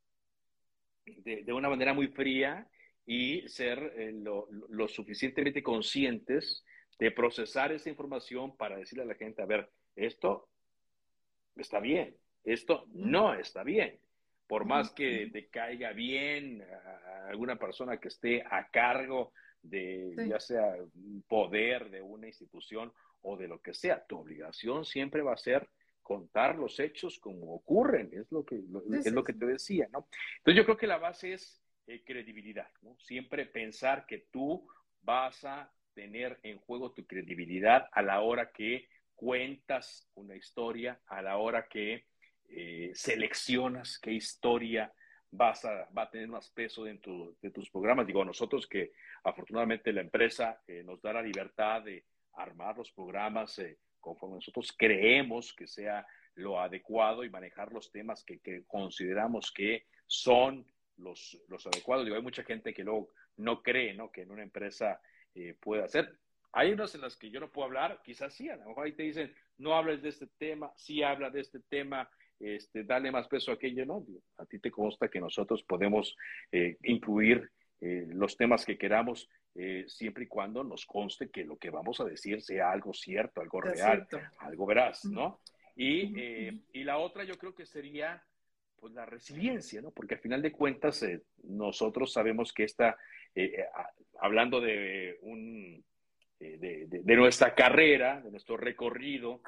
de, una manera muy fría y ser eh, lo, suficientemente conscientes de procesar esa información para decirle a la gente, a ver, esto está bien, esto no está bien. Por más que te caiga bien a alguna persona que esté a cargo de ya sea poder de una institución o de lo que sea, tu obligación siempre va a ser contar los hechos como ocurren, es lo que, es lo que te decía, ¿no? Entonces yo creo que la base es eh, credibilidad, ¿no? Siempre pensar que tú vas a tener en juego tu credibilidad a la hora que cuentas una historia, a la hora que eh, seleccionas qué historia vas a, va a tener más peso dentro de tus programas. Digo, nosotros que afortunadamente la empresa eh, nos da la libertad de armar los programas conforme nosotros creemos que sea lo adecuado y manejar los temas que, consideramos que son los, los adecuados. Digo, hay mucha gente que luego no cree ¿no? que en una empresa eh, pueda hacer. Hay unas en las que yo no puedo hablar, quizás sí, a lo mejor ahí te dicen, no hables de este tema, sí habla de este tema, este, dale más peso a aquello, no. A ti te consta que nosotros podemos eh, incluir eh, los temas que queramos eh, siempre y cuando nos conste que lo que vamos a decir sea algo cierto, algo real, algo veraz, ¿no? Y, eh, y, la otra yo creo que sería pues la resiliencia, ¿no? Porque al final de cuentas eh, nosotros sabemos que esta, hablando de un... De, de, nuestra carrera, de nuestro recorrido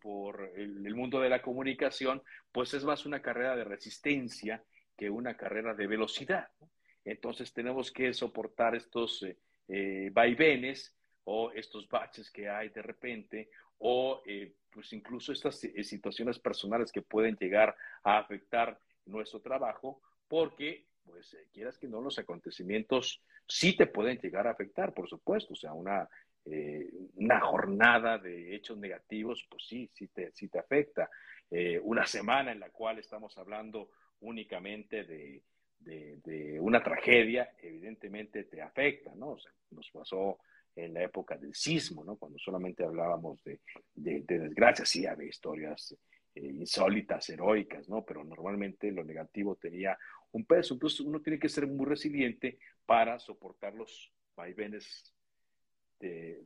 por el, el, mundo de la comunicación, pues es más una carrera de resistencia que una carrera de velocidad. ¿no? Entonces tenemos que soportar estos eh, eh, vaivenes o estos baches que hay de repente, o eh, pues incluso estas situaciones personales que pueden llegar a afectar nuestro trabajo, porque pues quieras que no, los acontecimientos sí te pueden llegar a afectar, por supuesto, o sea, una, una jornada de hechos negativos, pues sí, sí te, sí te afecta. una semana en la cual estamos hablando únicamente de, de, una tragedia, evidentemente te afecta, ¿no? O sea, nos pasó en la época del sismo, ¿no? Cuando solamente hablábamos de, de, desgracias, sí había historias eh, insólitas, heroicas, ¿no? Pero normalmente lo negativo tenía un peso. Entonces uno tiene que ser muy resiliente para soportar los vaivenes de,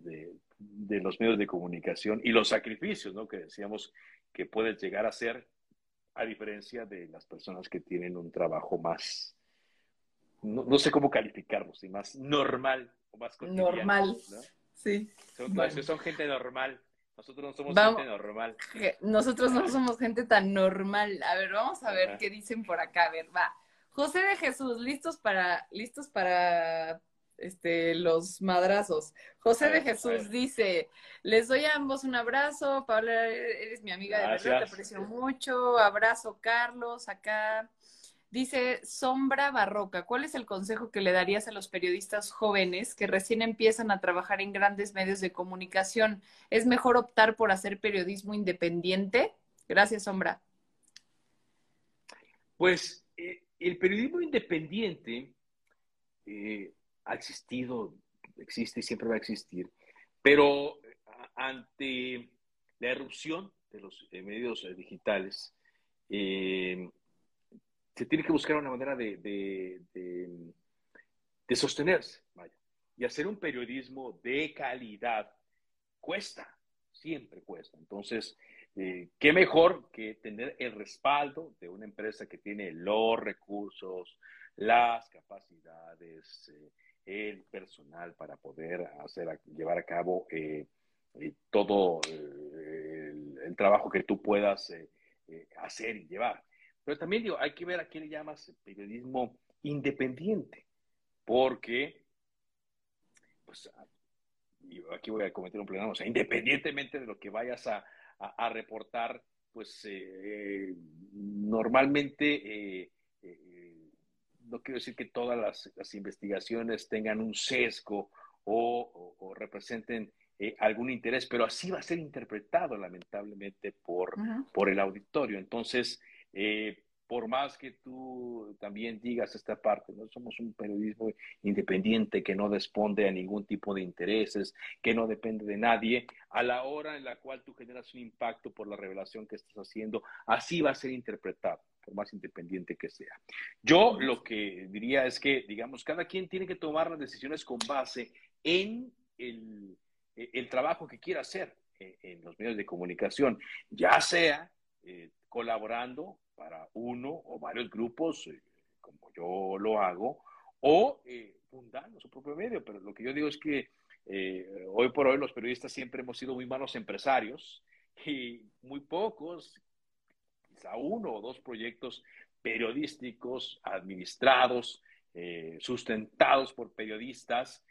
de, los medios de comunicación y los sacrificios, ¿no? Que decíamos que puedes llegar a ser a diferencia de las personas que tienen un trabajo más, no, sé cómo calificarlos, más normal o más cotidiano. Normal, sí. Son, gente normal. Nosotros no somos gente normal. Nosotros no somos gente tan normal. A ver, vamos a ver qué dicen por acá. A ver, va. José de Jesús, listos para, listos para este, los madrazos. José de Jesús dice, les doy a ambos un abrazo, Paula, eres mi amiga de verdad, te aprecio mucho, abrazo Carlos, acá. Dice Sombra Barroca, ¿cuál es el consejo que le darías a los periodistas jóvenes que recién empiezan a trabajar en grandes medios de comunicación? ¿Es mejor optar por hacer periodismo independiente? Gracias, Sombra. Pues eh, el periodismo independiente eh, ha existido, existe y siempre va a existir, pero ante la erupción de los eh, medios eh, digitales, eh, se tiene que buscar una manera de, de, sostenerse, vaya. Y hacer un periodismo de calidad cuesta, siempre cuesta. Entonces, qué mejor que tener el respaldo de una empresa que tiene los recursos, las capacidades, el personal para poder llevar a cabo eh, eh, todo eh, el, trabajo que tú puedas hacer y llevar. Pero también digo, hay que ver a qué le llamas periodismo independiente, porque, pues, aquí voy a cometer un problema, o sea, independientemente de lo que vayas a reportar, pues normalmente no quiero decir que todas las, investigaciones tengan un sesgo o, representen eh, algún interés, pero así va a ser interpretado lamentablemente por, por el auditorio. Entonces, eh, por más que tú también digas esta parte, no somos un periodismo independiente que no responde a ningún tipo de intereses, que no depende de nadie, a la hora en la cual tú generas un impacto por la revelación que estás haciendo, así va a ser interpretado, por más independiente que sea. Yo lo que diría es que, digamos, cada quien tiene que tomar las decisiones con base en el, trabajo que quiera hacer en, los medios de comunicación, ya sea eh, colaborando para uno o varios grupos, eh, como yo lo hago, o eh, fundando su propio medio. Pero lo que yo digo es que eh, hoy por hoy los periodistas siempre hemos sido muy malos empresarios y muy pocos, quizá uno o dos proyectos periodísticos administrados, sustentados por periodistas,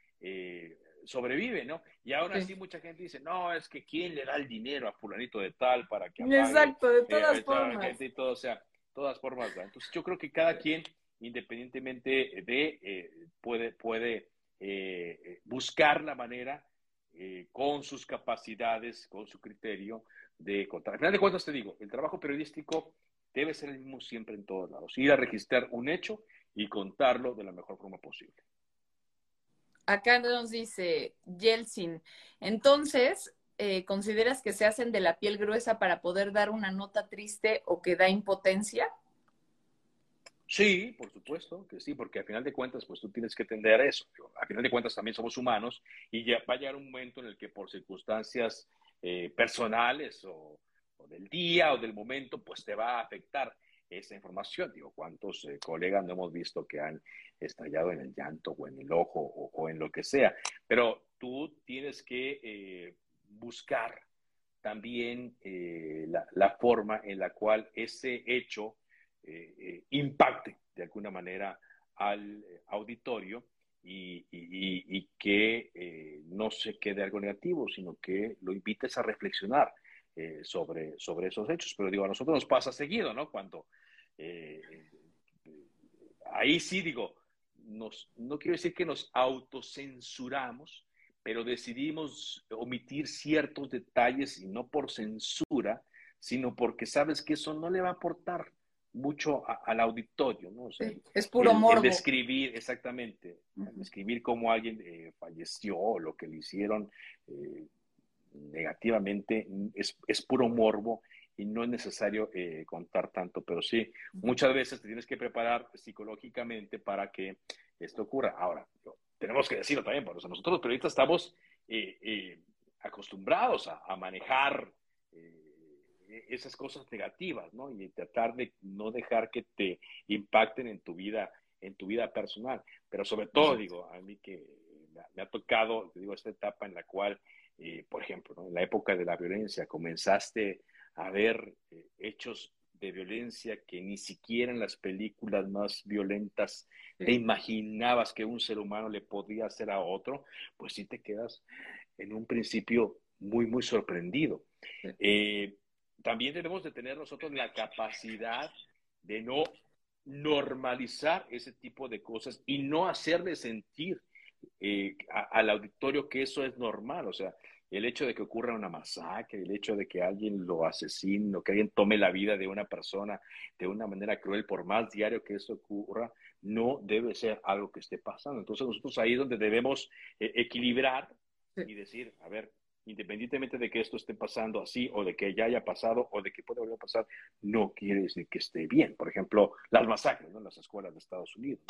sobreviven, ¿no? Y ahora sí. mucha gente dice, no, es que quién le da el dinero a fulanito de tal para que Exacto, de todas formas. Y todo, o sea, todas formas. Entonces yo creo que cada quien, independientemente de, eh, puede, puede eh, buscar la manera eh, con sus capacidades, con su criterio de contar. Al final de cuentas te digo, el trabajo periodístico debe ser el mismo siempre en todos lados. Ir a registrar un hecho y contarlo de la mejor forma posible acá nos dice Yeltsin, entonces, eh, ¿consideras que se hacen de la piel gruesa para poder dar una nota triste o que da impotencia? Sí, por supuesto que sí, porque al final de cuentas, pues tú tienes que entender eso. Al final de cuentas también somos humanos y ya va a llegar un momento en el que por circunstancias eh, personales o, del día o del momento, pues te va a afectar esa información. Digo, ¿cuántos eh, colegas no hemos visto que han estallado en el llanto o en el ojo o, en lo que sea? Pero tú tienes que eh, buscar también eh, la, forma en la cual ese hecho impacte de alguna manera al auditorio y, que no se quede algo negativo, sino que lo invites a reflexionar eh, sobre, sobre esos hechos. Pero digo, a nosotros nos pasa seguido, ¿no? Cuando eh, ahí sí digo, nos, no quiero decir que nos autocensuramos, pero decidimos omitir ciertos detalles y no por censura, sino porque sabes que eso no le va a aportar mucho al auditorio, ¿no? es puro morbo. describir, exactamente, describir cómo alguien eh, falleció o lo que le hicieron eh, negativamente, es, es, puro morbo y no es necesario eh, contar tanto, pero sí, muchas veces te tienes que preparar psicológicamente para que esto ocurra. Ahora, tenemos que decirlo también, porque nosotros los periodistas estamos acostumbrados a, a manejar esas cosas negativas, ¿no? Y tratar de no dejar que te impacten en tu vida, en tu vida personal. Pero sobre todo, digo, a mí que me ha tocado, te digo, esta etapa en la cual, eh, por ejemplo, en la época de la violencia, comenzaste a ver eh, hechos de violencia que ni siquiera en las películas más violentas te imaginabas que un ser humano le podía hacer a otro, pues sí te quedas en un principio muy, muy sorprendido. Eh, también debemos de tener nosotros la capacidad de no normalizar ese tipo de cosas y no hacerle sentir eh, al auditorio que eso es normal. O sea, el hecho de que ocurra una masacre, el hecho de que alguien lo asesine o que alguien tome la vida de una persona de una manera cruel, por más diario que eso ocurra, no debe ser algo que esté pasando. Entonces nosotros ahí es donde debemos eh, equilibrar y decir, a ver, independientemente de que esto esté pasando así o de que ya haya pasado o de que pueda volver a pasar, no quiere decir que esté bien. Por ejemplo, las masacres en las escuelas de Estados Unidos.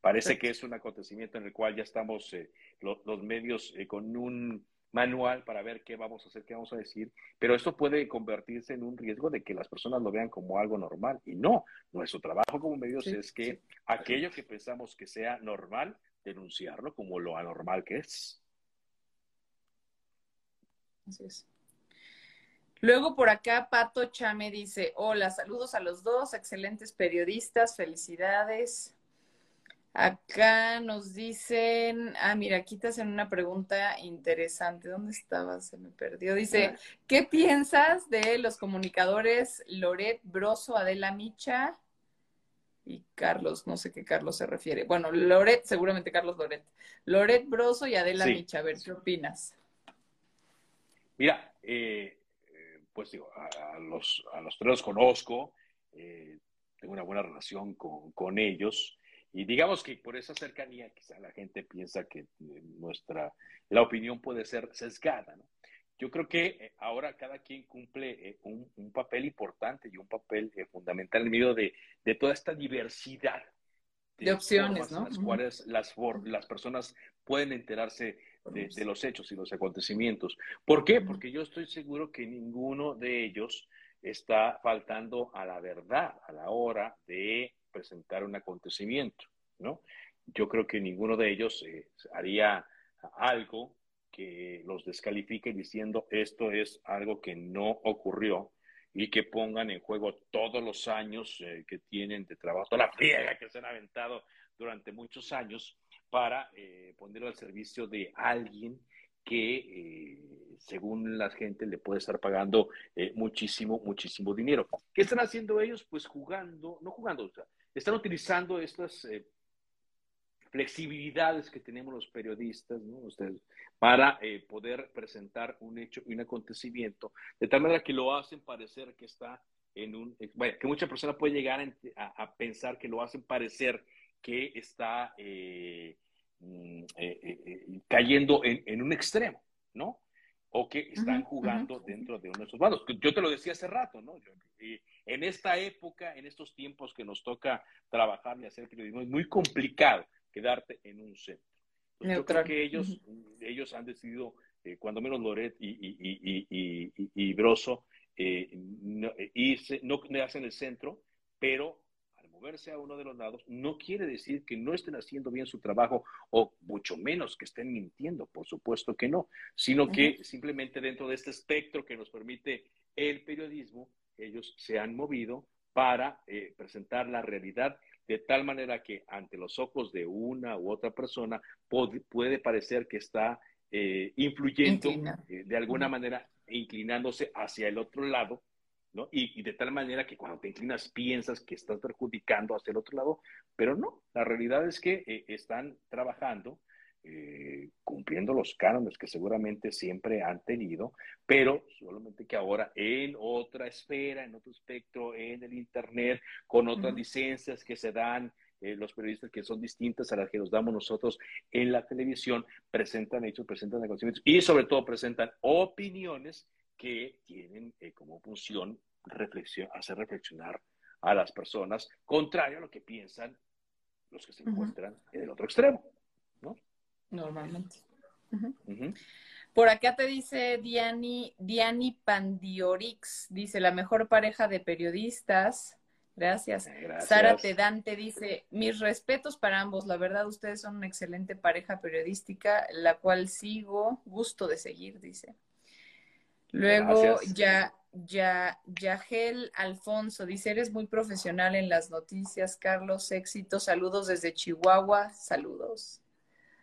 Parece que es un acontecimiento en el cual ya estamos eh, los, medios eh, con un manual para ver qué vamos a hacer, qué vamos a decir, pero esto puede convertirse en un riesgo de que las personas lo vean como algo normal y no, nuestro trabajo como medios es que aquello que pensamos que sea normal, denunciarlo como lo anormal que es. Luego por acá Pato Chame dice, hola, saludos a los dos, excelentes periodistas, felicidades. Acá nos dicen, ah, mira, aquí te hacen una pregunta interesante. ¿Dónde estaba? Se me perdió. Dice, ¿qué piensas de los comunicadores Loret Broso, Adela Micha y Carlos? No sé qué Carlos se refiere. Bueno, Loret, seguramente Carlos Loret. Loret Broso y Adela Micha, a ver, ¿qué opinas? Mira, eh, eh, pues digo, a, los, a los tres los conozco, eh, tengo una buena relación con, ellos y digamos que por esa cercanía quizá la gente piensa que nuestra, la opinión puede ser sesgada, ¿no? Yo creo que ahora cada quien cumple un, papel importante y un papel fundamental en medio de, de toda esta diversidad de, opciones, ¿no? En las cuales las, las personas pueden enterarse de, los hechos y los acontecimientos. ¿Por qué? Porque yo estoy seguro que ninguno de ellos está faltando a la verdad a la hora de presentar un acontecimiento, ¿no? Yo creo que ninguno de ellos eh, haría algo que los descalifique diciendo esto es algo que no ocurrió y que pongan en juego todos los años eh, que tienen de trabajo, toda la friega que se han aventado durante muchos años para eh, ponerlo al servicio de alguien que, eh, según la gente, le puede estar pagando muchísimo, muchísimo dinero. ¿Qué están haciendo ellos? Pues jugando, no jugando, o sea, están utilizando estas flexibilidades que tenemos los periodistas, ¿no? Ustedes, para poder presentar un hecho y un acontecimiento, de tal manera que lo hacen parecer que está en un, bueno, que mucha persona puede llegar a pensar que lo hacen parecer que está eh, mm, eh, eh, cayendo en, un extremo, ¿no? O que están jugando dentro de uno de esos bandos. Yo te lo decía hace rato, ¿no? en esta época, en estos tiempos que nos toca trabajar y hacer periodismo, es muy complicado quedarte en un centro. yo creo que ellos, ellos han decidido, cuando menos Loret y, y, y, y Broso, no, irse, no hacen el centro, pero moverse a uno de los lados no quiere decir que no estén haciendo bien su trabajo o mucho menos que estén mintiendo, por supuesto que no, sino que simplemente dentro de este espectro que nos permite el periodismo, ellos se han movido para eh, presentar la realidad de tal manera que ante los ojos de una u otra persona puede parecer que está eh, influyendo de alguna manera, inclinándose hacia el otro lado, ¿no? Y, de tal manera que cuando te inclinas piensas que estás perjudicando hacia el otro lado, pero no, la realidad es que están trabajando eh, cumpliendo los cánones que seguramente siempre han tenido, pero solamente que ahora en otra esfera, en otro espectro, en el Internet, con otras licencias que se dan, eh, los periodistas que son distintas a las que nos damos nosotros en la televisión, presentan hechos, presentan acontecimientos y sobre todo presentan opiniones que tienen eh, como función reflexión, hacer reflexionar a las personas, contrario a lo que piensan los que se encuentran en el otro extremo. ¿No? Normalmente. Por acá te dice Diani, Diani Pandiorix, dice la mejor pareja de periodistas. Gracias. Eh, gracias. Sara Tedante dice, mis respetos para ambos. La verdad, ustedes son una excelente pareja periodística, la cual sigo, gusto de seguir, dice. Luego ya, ya, Yagel Alfonso dice, eres muy profesional en las noticias, Carlos, éxito, saludos desde Chihuahua, saludos.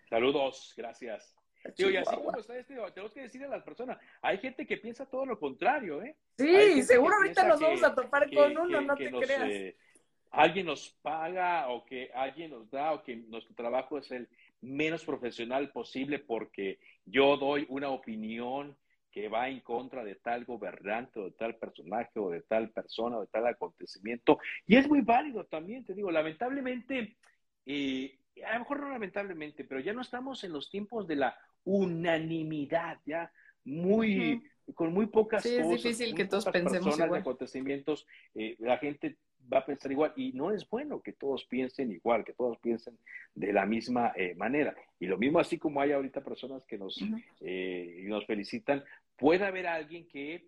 Saludos, gracias. Digo, y así como está este, tenemos que decirle a las personas, hay gente que piensa todo lo contrario, ¿eh? Sí, seguro ahorita nos vamos a topar con uno, no te creas. Eh, alguien nos paga o que alguien nos da o que nuestro trabajo es el menos profesional posible porque yo doy una opinión que va en contra de tal gobernante o de tal personaje o de tal persona o de tal acontecimiento. Y es muy válido también, te digo, lamentablemente, eh, a lo mejor no lamentablemente, pero ya no estamos en los tiempos de la unanimidad, ya muy, con muy pocas sí, es difícil que todos pensemos igual. acontecimientos, eh, la gente va a pensar igual y no es bueno que todos piensen igual, que todos piensen de la misma eh, manera. Y lo mismo así como hay ahorita personas que nos, eh, nos felicitan, puede haber alguien que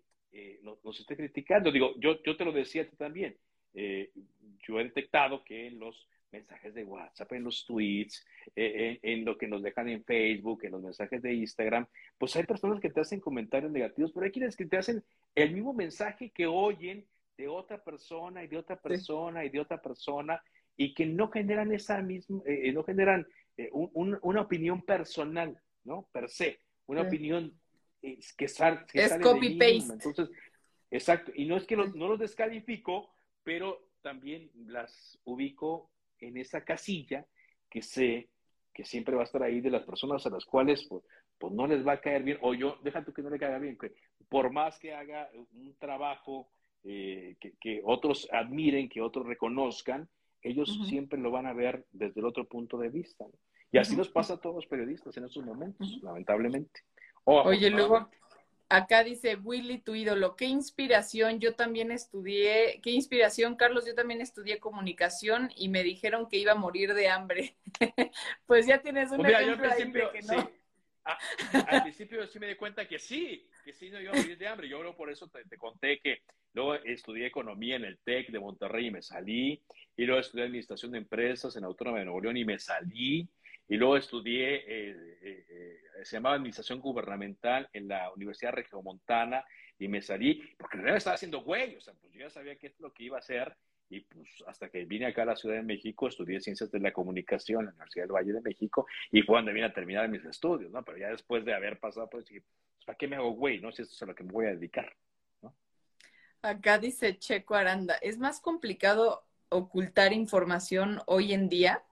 nos, nos, esté criticando. Digo, yo, yo te lo decía a ti también. yo he detectado que los mensajes de WhatsApp, en los tweets, eh, en, lo que nos dejan en Facebook, en los mensajes de Instagram, pues hay personas que te hacen comentarios negativos, pero hay quienes que te hacen el mismo mensaje que oyen de otra persona y de otra persona y de otra persona y que no generan esa misma, eh, no generan eh, una opinión personal, ¿no? Per se, una opinión que, sale es copy paste. Entonces, exacto, y no es que no los descalifico, pero también las ubico en esa casilla que sé que siempre va a estar ahí de las personas a las cuales pues, pues no les va a caer bien, o yo, déjate que no le caiga bien, que por más que haga un trabajo eh, que, otros admiren, que otros reconozcan, ellos siempre lo van a ver desde el otro punto de vista. Y así nos pasa a todos los periodistas en estos momentos, lamentablemente. Oye, luego, Acá dice Willy, tu ídolo, qué inspiración, yo también estudié, qué inspiración, Carlos, yo también estudié comunicación y me dijeron que iba a morir de hambre. [laughs] pues ya tienes un pues ejemplo ahí de que no. Ah, al principio sí me di cuenta que sí, que sí no iba a morir de hambre. Yo por eso te, conté que luego estudié economía en el TEC de Monterrey y me salí, y luego estudié administración de empresas en Autónoma de Nuevo León y me salí, y luego estudié, eh, eh, eh, se llamaba Administración Gubernamental en la Universidad Regiomontana y me salí, porque en realidad estaba haciendo güey, o sea, pues yo ya sabía qué es lo que iba a hacer y pues hasta que vine acá a la Ciudad de México estudié Ciencias de la Comunicación en la Universidad del Valle de México y fue donde vine a terminar mis estudios, ¿no? Pero ya después de haber pasado, pues dije, pues, ¿para qué me hago güey, no? Si esto es a lo que me voy a dedicar, ¿no? Acá dice Checo Aranda, ¿es más complicado ocultar información hoy en día?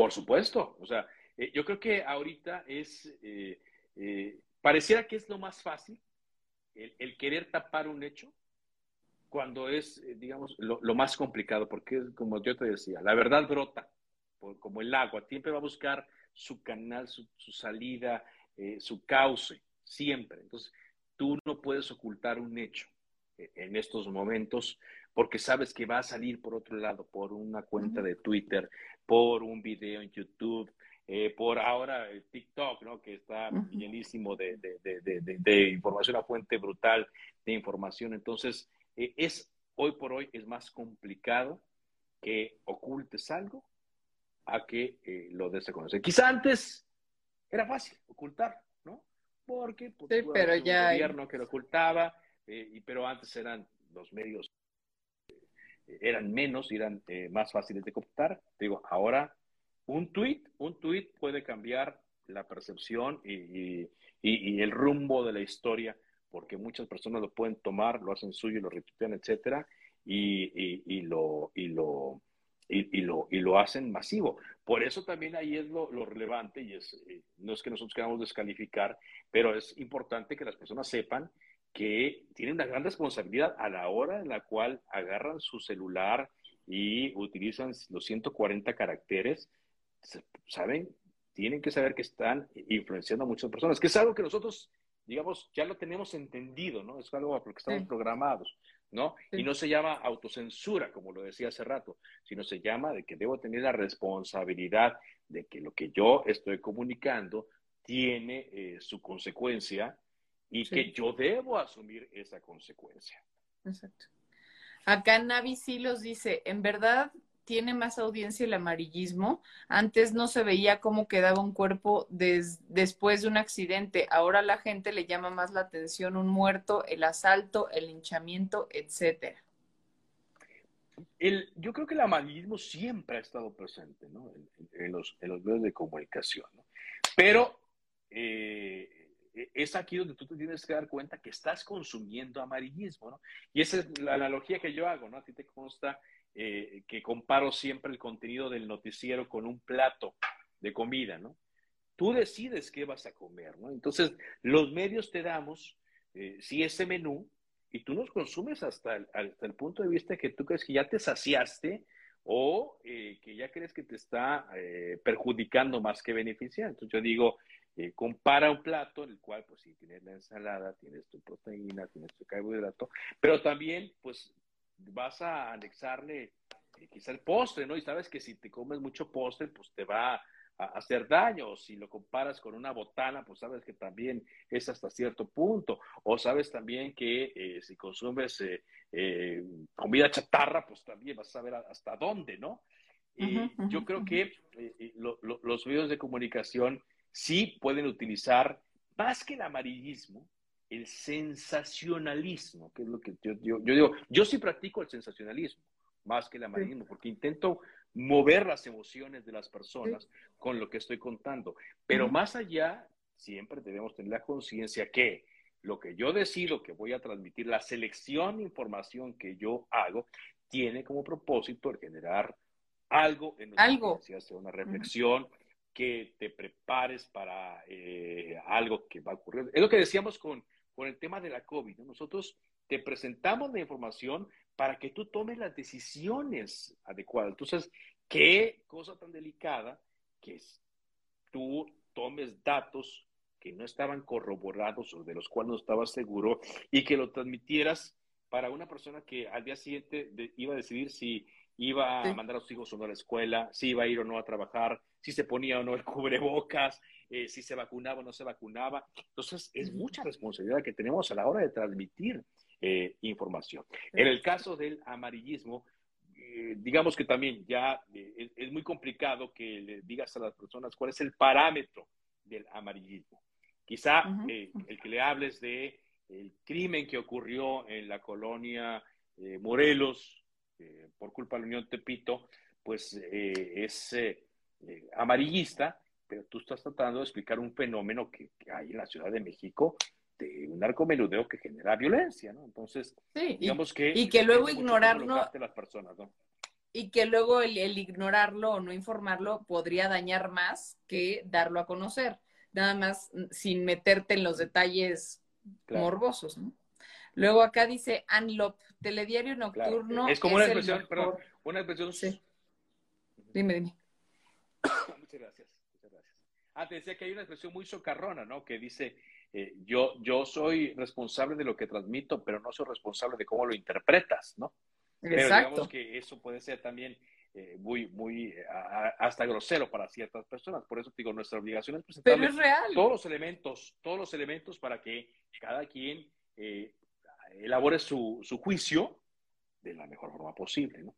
Por supuesto, o sea, eh, yo creo que ahorita es, eh, eh, pareciera que es lo más fácil el, querer tapar un hecho cuando es, digamos, lo, más complicado, porque es como yo te decía, la verdad brota como el agua, siempre va a buscar su canal, su, su salida, su cauce, siempre. Entonces, tú no puedes ocultar un hecho en estos momentos porque sabes que va a salir por otro lado, por una cuenta de Twitter, por un video en YouTube, eh, por ahora TikTok, ¿no? Que está llenísimo de, información, una fuente brutal de información. Entonces, eh, es hoy por hoy es más complicado que ocultes algo a que eh, lo des a conocer. Quizá antes era fácil ocultar, ¿no? Porque pues, sí, pero ya un gobierno que lo ocultaba, y, pero antes eran los medios eran menos y eran eh, más fáciles de copiar. digo, ahora un tweet, un tweet puede cambiar la percepción y, el rumbo de la historia, porque muchas personas lo pueden tomar, lo hacen suyo, lo repiten, etcétera, y, lo, y, lo, y, lo, y lo hacen masivo. Por eso también ahí es lo, relevante, y es, eh, no es que nosotros queramos descalificar, pero es importante que las personas sepan que tienen una gran responsabilidad a la hora en la cual agarran su celular y utilizan los 140 caracteres, saben, tienen que saber que están influenciando a muchas personas, que es algo que nosotros, digamos, ya lo tenemos entendido, ¿no? Es algo a lo que estamos programados, ¿no? Y no se llama autocensura, como lo decía hace rato, sino se llama de que debo tener la responsabilidad de que lo que yo estoy comunicando tiene eh, su consecuencia y que yo debo asumir esa consecuencia. Exacto. Acá Navi los dice, en verdad tiene más audiencia el amarillismo. Antes no se veía cómo quedaba un cuerpo después de un accidente. Ahora la gente le llama más la atención un muerto, el asalto, el hinchamiento, etcétera. El, yo creo que el amarillismo siempre ha estado presente ¿no? en, los, en los medios de comunicación, ¿no? pero eh, es aquí donde tú te tienes que dar cuenta que estás consumiendo amarillismo, ¿no? Y esa es la analogía que yo hago, ¿no? A ti te consta eh, que comparo siempre el contenido del noticiero con un plato de comida, ¿no? Tú decides qué vas a comer, ¿no? Entonces, los medios te damos, eh, sí, ese menú, y tú nos consumes hasta el, hasta el punto de vista que tú crees que ya te saciaste o eh, que ya crees que te está perjudicando más que beneficiando. Entonces, yo digo, eh, compara un plato en el cual, pues sí, tienes la ensalada, tienes tu proteína, tienes tu carbohidrato, pero también, pues, vas a anexarle eh, quizá el postre, ¿no? Y sabes que si te comes mucho postre, pues te va a hacer daño. O si lo comparas con una botana, pues sabes que también es hasta cierto punto. O sabes también que eh, si consumes comida chatarra, pues también vas a saber hasta dónde, ¿no? yo creo que los medios de comunicación sí pueden utilizar, más que el amarillismo, el sensacionalismo, que es lo que yo, digo. Yo sí practico el sensacionalismo, más que el amarillismo, porque intento mover las emociones de las personas con lo que estoy contando. Pero más allá, siempre debemos tener la conciencia que lo que yo decido que voy a transmitir, la selección de información que yo hago, tiene como propósito generar algo en algo. hacer una reflexión, que te prepares para eh, algo que va a ocurrir. Es lo que decíamos con, con el tema de la COVID. Nosotros te presentamos la información para que tú tomes las decisiones adecuadas. Entonces, qué cosa tan delicada que tú tomes datos que no estaban corroborados o de los cuales no estabas seguro y que lo transmitieras para una persona que al día siguiente iba a decidir si iba a mandar a sus hijos o no a la escuela, si iba a ir o no a trabajar, si se ponía o no el cubrebocas, eh, si se vacunaba o no se vacunaba. Entonces, es mucha responsabilidad que tenemos a la hora de transmitir eh, información. En el caso del amarillismo, eh, digamos que también ya es, muy complicado que le digas a las personas cuál es el parámetro del amarillismo. Quizá el que le hables de el crimen que ocurrió en la colonia Morelos, por culpa de la Unión Tepito, pues es eh, amarillista, pero tú estás tratando de explicar un fenómeno que, hay en la Ciudad de México de un narcomenudeo que genera violencia, ¿no? Entonces, digamos que... Y que luego ignorarlo... Las personas, ¿no? Y que luego el, ignorarlo o no informarlo podría dañar más que darlo a conocer, nada más sin meterte en los detalles morbosos, ¿no? Luego acá dice Anlop, telediario nocturno. Es como una expresión, perdón, una expresión. Sí. Dime, dime. Muchas gracias, muchas gracias. Ah, te decía que hay una expresión muy socarrona, ¿no? Que dice, eh, yo, yo soy responsable de lo que transmito, pero no soy responsable de cómo lo interpretas, ¿no? Exacto. Pero digamos que eso puede ser también eh, muy, muy, hasta grosero para ciertas personas. Por eso digo, nuestra obligación es presentar todos los elementos, todos los elementos para que cada quien eh, elabore su, su, juicio de la mejor forma posible, ¿no?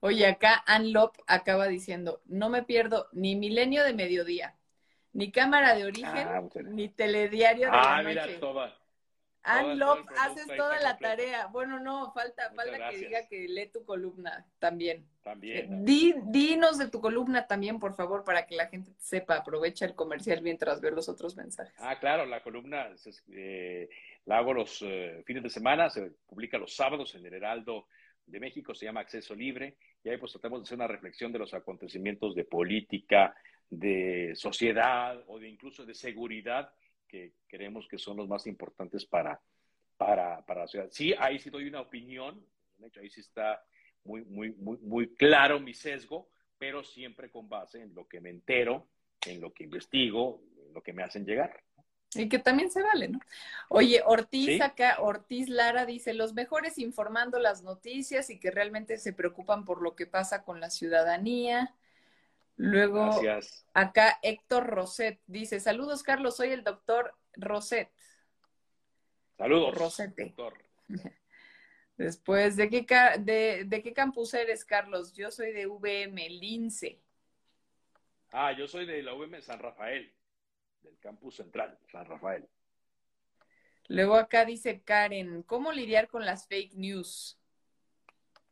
Oye, acá Anlop acaba diciendo, no me pierdo ni Milenio de Mediodía, ni Cámara de Origen, ah, ni Telediario de ah, la Noche. Mira, Ann Love, haces toda la tarea. Bueno, no, falta, falta que diga que lee tu columna también. También. Eh, dinos de tu columna también, por favor, para que la gente sepa. Aprovecha el comercial mientras ve los otros mensajes. Ah, claro, la columna eh, la hago los eh, fines de semana, se publica los sábados en el Heraldo de México, se llama Acceso Libre, y ahí pues tratamos de hacer una reflexión de los acontecimientos de política, de sociedad o de incluso de seguridad que creemos que son los más importantes para, para, para la ciudad. Sí, ahí sí doy una opinión, ahí sí está muy, muy, muy, muy claro mi sesgo, pero siempre con base en lo que me entero, en lo que investigo, en lo que me hacen llegar. Y que también se vale, ¿no? Oye, Ortiz acá, Ortiz Lara dice, los mejores informando las noticias y que realmente se preocupan por lo que pasa con la ciudadanía. Luego, acá Héctor Roset dice, saludos Carlos, soy el doctor Roset. Saludos. Rosete. [laughs] Después, ¿de qué, de, ¿de qué campus eres, Carlos? Yo soy de VM, Lince. Ah, yo soy de la VM San Rafael, del campus central, San Rafael. Luego acá dice Karen, ¿cómo lidiar con las fake news?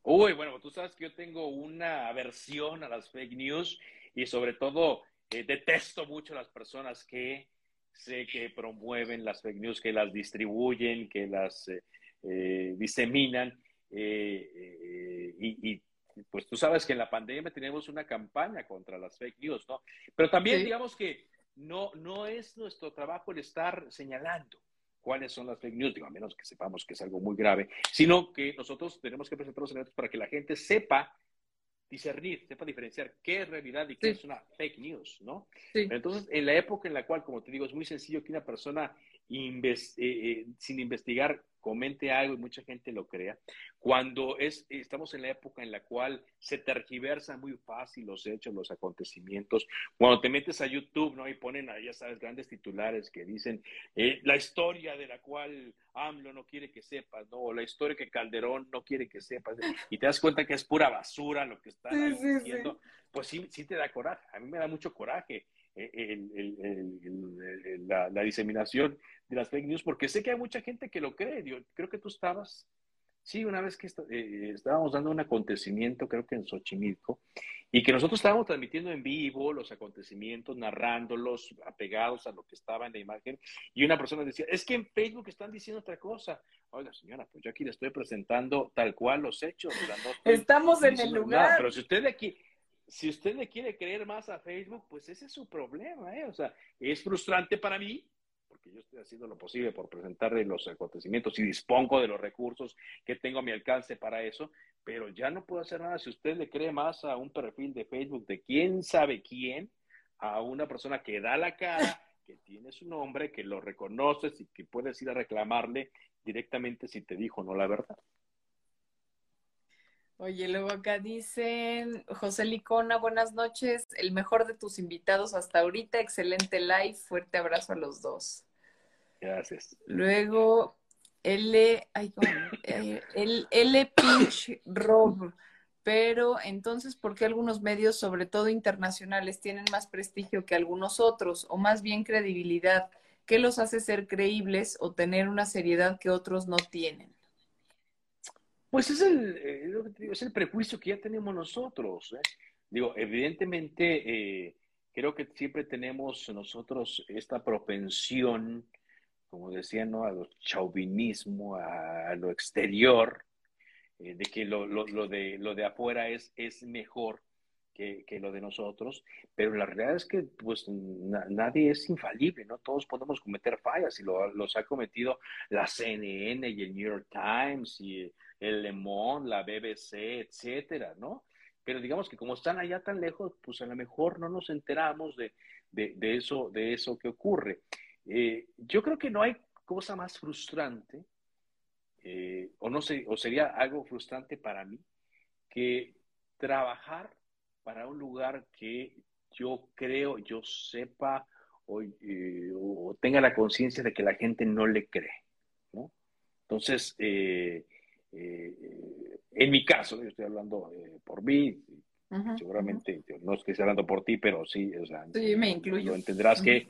Uy, bueno, tú sabes que yo tengo una aversión a las fake news y sobre todo eh, detesto mucho a las personas que sé que promueven las fake news, que las distribuyen, que las eh, eh, diseminan. Y, pues tú sabes que en la pandemia tenemos una campaña contra las fake news, ¿no? Pero también digamos que no, no es nuestro trabajo el estar señalando cuáles son las fake news, digo, a menos que sepamos que es algo muy grave, sino que nosotros tenemos que presentar los elementos para que la gente sepa discernir, sepa diferenciar qué es realidad y qué es una fake news, ¿no? Entonces, en la época en la cual, como te digo, es muy sencillo que una persona eh, eh, sin investigar comente algo y mucha gente lo crea, cuando es, estamos en la época en la cual se tergiversan muy fácil los hechos, los acontecimientos, cuando te metes a YouTube, ¿no? Y ponen, ya sabes, grandes titulares que dicen eh, la historia de la cual AMLO no quiere que sepas, ¿no? O la historia que Calderón no quiere que sepas, y te das cuenta que es pura basura lo que están diciendo, pues sí, sí te da coraje, a mí me da mucho coraje la, diseminación de las fake news, porque sé que hay mucha gente que lo cree. Yo creo que tú estabas, sí, una vez que eh, estábamos dando un acontecimiento, creo que en Xochimilco, y que nosotros estábamos transmitiendo en vivo los acontecimientos, narrándolos, apegados a lo que estaba en la imagen, y una persona decía, es que en Facebook están diciendo otra cosa. Oiga, señora, pues yo aquí le estoy presentando tal cual los hechos. Estamos en el lugar. pero si usted de aquí, si usted le quiere creer más a Facebook, pues ese es su problema, ¿eh? O sea, es frustrante para mí, porque yo estoy haciendo lo posible por presentarle los acontecimientos y dispongo de los recursos que tengo a mi alcance para eso, pero ya no puedo hacer nada si usted le cree más a un perfil de Facebook de quién sabe quién, a una persona que da la cara, que tiene su nombre, que lo reconoces y que puedes ir a reclamarle directamente si te dijo no la verdad. Oye, luego acá dicen, José Licona, buenas noches, el mejor de tus invitados hasta ahorita, excelente live, fuerte abrazo a los dos. Gracias. Luego, L, ay, eh, el L Pinch Rob, pero entonces, ¿por qué algunos medios, sobre todo internacionales, tienen más prestigio que algunos otros, o más bien credibilidad? ¿Qué los hace ser creíbles o tener una seriedad que otros no tienen? Pues es el, eh, es el prejuicio que ya tenemos nosotros. ¿eh? Digo, evidentemente, eh, creo que siempre tenemos nosotros esta propensión, como decía, ¿no? al chauvinismo, a, lo exterior, de que lo, lo, lo, de, lo de afuera es, es mejor que, que, lo de nosotros, pero la realidad es que pues nadie es infalible, ¿no? Todos podemos cometer fallas y lo, los ha cometido la CNN y el New York Times y el Le la BBC, etcétera, ¿no? Pero digamos que como están allá tan lejos, pues a lo mejor no nos enteramos de, de, eso, de eso que ocurre. Eh, yo creo que no hay cosa más frustrante, eh, o no sé, o sería algo frustrante para mí, que trabajar para un lugar que yo creo, yo sepa o, eh, tenga la conciencia de que la gente no le cree, ¿no? Entonces, eh, en mi caso, yo estoy hablando eh, por mí, seguramente, no es que esté hablando por ti, pero sí, o sea, sí, me incluyo. entenderás que,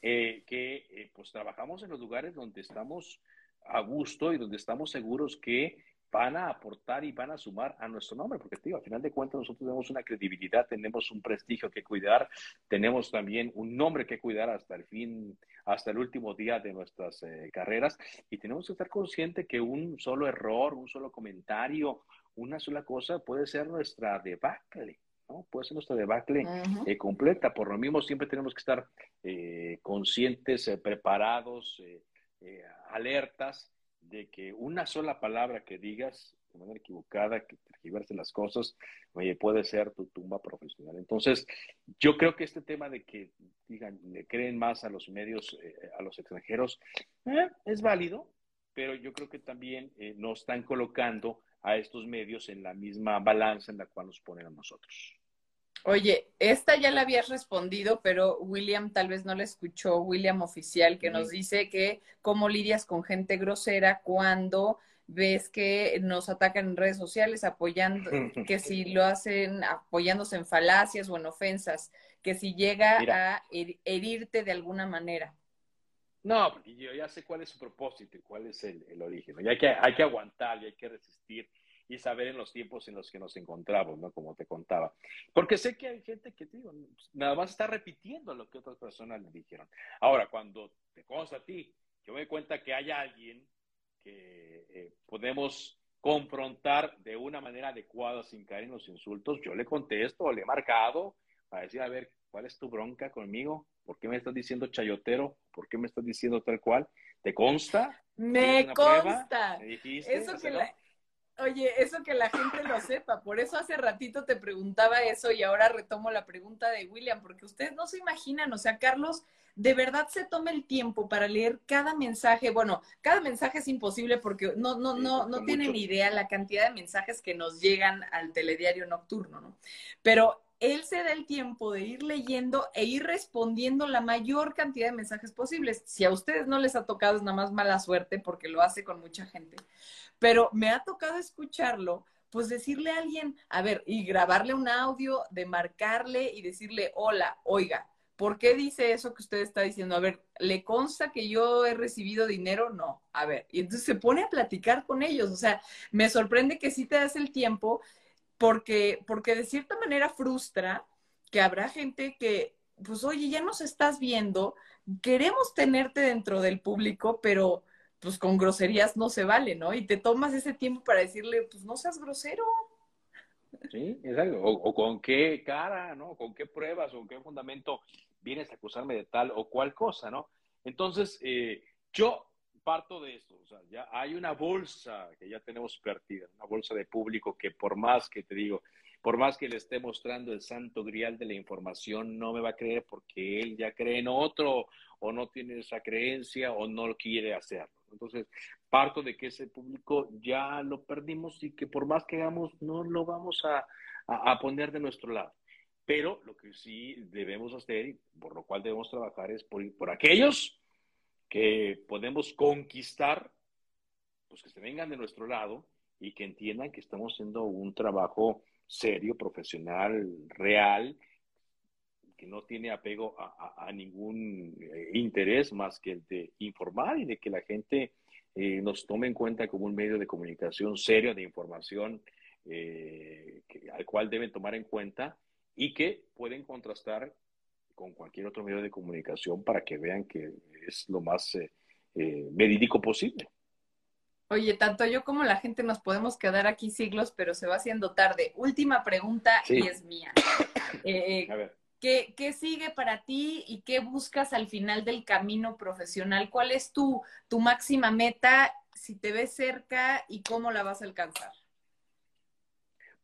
eh, que pues trabajamos en los lugares donde estamos a gusto y donde estamos seguros que van a aportar y van a sumar a nuestro nombre, porque tío, al final de cuentas nosotros tenemos una credibilidad, tenemos un prestigio que cuidar, tenemos también un nombre que cuidar hasta el fin, hasta el último día de nuestras eh, carreras y tenemos que estar conscientes que un solo error, un solo comentario, una sola cosa puede ser nuestra debacle. ¿no? Puede ser nuestra debacle eh, completa. Por lo mismo, siempre tenemos que estar eh, conscientes, preparados, alertas de que una sola palabra que digas de manera equivocada, que tergiverse las cosas, oye, puede ser tu tumba profesional. Entonces, yo creo que este tema de que digan, le creen más a los medios, eh, a los extranjeros, eh, es válido, pero yo creo que también eh, nos están colocando a estos medios en la misma balanza en la cual nos ponen a nosotros. Oye, esta ya la habías respondido, pero William tal vez no la escuchó, William oficial, que nos dice que cómo lidias con gente grosera cuando ves que nos atacan en redes sociales apoyando, [laughs] que si lo hacen apoyándose en falacias o en ofensas, que si llega a herirte de alguna manera. No, porque yo ya sé cuál es su propósito y cuál es el, origen. Y hay que, hay que aguantar y hay que resistir y saber en los tiempos en los que nos encontramos, ¿no? Como te contaba. Porque sé que hay gente que, digo, nada más está repitiendo lo que otras personas le dijeron. Ahora, cuando te consta a ti, yo me doy cuenta que hay alguien que eh, podemos confrontar de una manera adecuada sin caer en los insultos, yo le contesto, le he marcado para decir, a ver, ¿cuál es tu bronca conmigo? ¿Por qué me estás diciendo chayotero? ¿Por qué me estás diciendo tal cual? ¿Te consta? Me consta. Eso que la, Oye, eso que la gente lo sepa. Por eso hace ratito te preguntaba eso y ahora retomo la pregunta de William, porque ustedes no se imaginan, o sea, Carlos de verdad se toma el tiempo para leer cada mensaje. Bueno, cada mensaje es imposible porque no, no, no, no tienen ni idea la cantidad de mensajes que nos llegan al telediario nocturno, ¿no? Pero él se da el tiempo de ir leyendo e ir respondiendo la mayor cantidad de mensajes posibles. Si a ustedes no les ha tocado es nada más mala suerte porque lo hace con mucha gente pero me ha tocado escucharlo, pues decirle a alguien, a ver, y grabarle un audio, de marcarle y decirle, hola, oiga, ¿por qué dice eso que usted está diciendo? A ver, ¿le consta que yo he recibido dinero? No, a ver, y entonces se pone a platicar con ellos, o sea, me sorprende que sí te das el tiempo porque, porque de cierta manera frustra que habrá gente que, pues oye, ya nos estás viendo, queremos tenerte dentro del público, pero pues con groserías no se vale, ¿no? Y te tomas ese tiempo para decirle, pues no seas grosero. Sí, exacto. O, o con qué cara, ¿no? Con qué pruebas o con qué fundamento vienes a acusarme de tal o cual cosa, ¿no? Entonces, eh, yo parto de esto, o sea, ya hay una bolsa que ya tenemos perdida, una bolsa de público que por más que te digo, por más que le esté mostrando el santo grial de la información, no me va a creer porque él ya cree en otro o no tiene esa creencia o no quiere hacerlo. Entonces, parto de que ese público ya lo perdimos y que por más que hagamos, no lo vamos a, poner de nuestro lado. Pero lo que sí debemos hacer y por lo cual debemos trabajar es por, por aquellos que podemos conquistar, pues que se vengan de nuestro lado y que entiendan que estamos haciendo un trabajo serio, profesional, real, que no tiene apego a, ningún eh, interés más que el de informar y de que la gente eh, nos tome en cuenta como un medio de comunicación serio, de información eh, al cual deben tomar en cuenta y que pueden contrastar con cualquier otro medio de comunicación para que vean que es lo más verídico posible. Oye, tanto yo como la gente nos podemos quedar aquí siglos, pero se va haciendo tarde. Última pregunta y es mía. [coughs] A ver. ¿Qué, sigue para ti y qué buscas al final del camino profesional? ¿Cuál es tu, tu máxima meta, si te ves cerca y cómo la vas a alcanzar?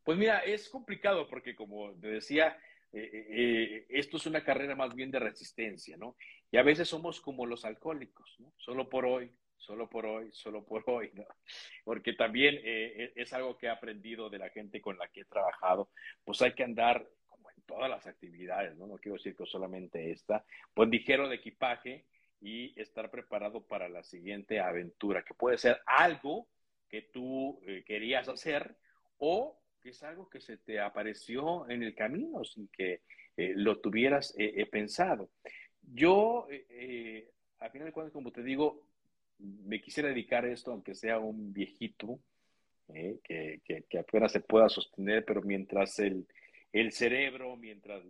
Pues mira, es complicado porque como te decía, eh, eh, eh, esto es una carrera más bien de resistencia, ¿no? Y a veces somos como los alcohólicos, ¿no? Solo por hoy, solo por hoy, solo por [laughs] hoy, ¿no? Porque también es algo que he aprendido de la gente con la que he trabajado, pues hay que andar todas las actividades, ¿no? No quiero decir que solamente esta, pues ligero de equipaje y estar preparado para la siguiente aventura, que puede ser algo que tú eh, querías hacer o que es algo que se te apareció en el camino sin que eh, lo tuvieras eh, pensado. Yo, al final de cuentas, como te digo, me quisiera dedicar a esto, aunque sea un viejito, eh, que, que, apenas se pueda sostener, pero mientras el, el cerebro, mientras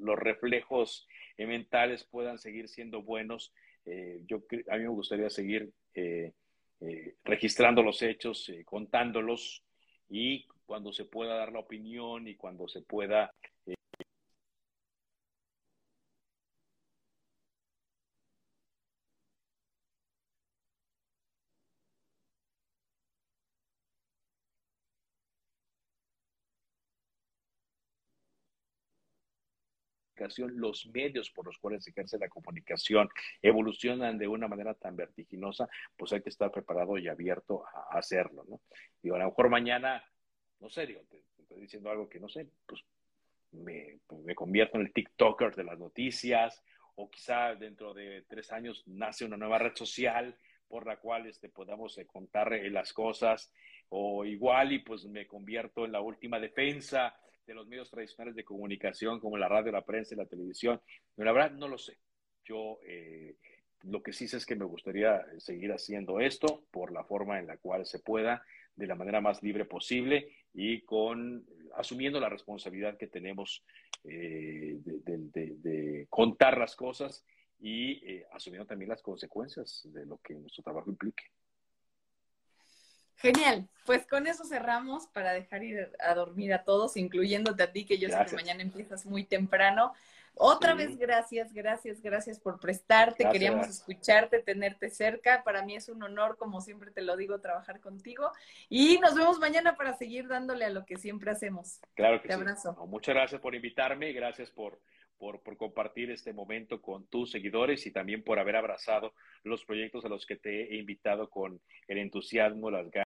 los reflejos mentales puedan seguir siendo buenos, eh, yo, a mí me gustaría seguir eh, registrando los hechos, contándolos y cuando se pueda dar la opinión y cuando se pueda los medios por los cuales se ejerce la comunicación evolucionan de una manera tan vertiginosa, pues hay que estar preparado y abierto a, hacerlo, ¿no? Digo, a lo mejor mañana, no sé, digo, te, estoy diciendo algo que no sé, pues me, pues me convierto en el TikToker de las noticias, o quizá dentro de tres años nace una nueva red social por la cual este, podamos eh, contar eh, las cosas, o igual y pues me convierto en la última defensa de los medios tradicionales de comunicación como la radio, la prensa y la televisión. Pero la verdad no lo sé. Yo eh, lo que sí sé es que me gustaría seguir haciendo esto por la forma en la cual se pueda, de la manera más libre posible y con asumiendo la responsabilidad que tenemos eh, de, contar las cosas y eh, asumiendo también las consecuencias de lo que nuestro trabajo implique. Genial, pues con eso cerramos para dejar ir a dormir a todos, incluyéndote a ti, que yo sé que mañana empiezas muy temprano. Otra vez, gracias, gracias, gracias por prestarte. Queríamos escucharte, tenerte cerca. Para mí es un honor, como siempre te lo digo, trabajar contigo. Y nos vemos mañana para seguir dándole a lo que siempre hacemos. Claro que te abrazo. muchas gracias por invitarme, gracias por por, compartir este momento con tus seguidores y también por haber abrazado los proyectos a los que te he invitado con el entusiasmo, las ganas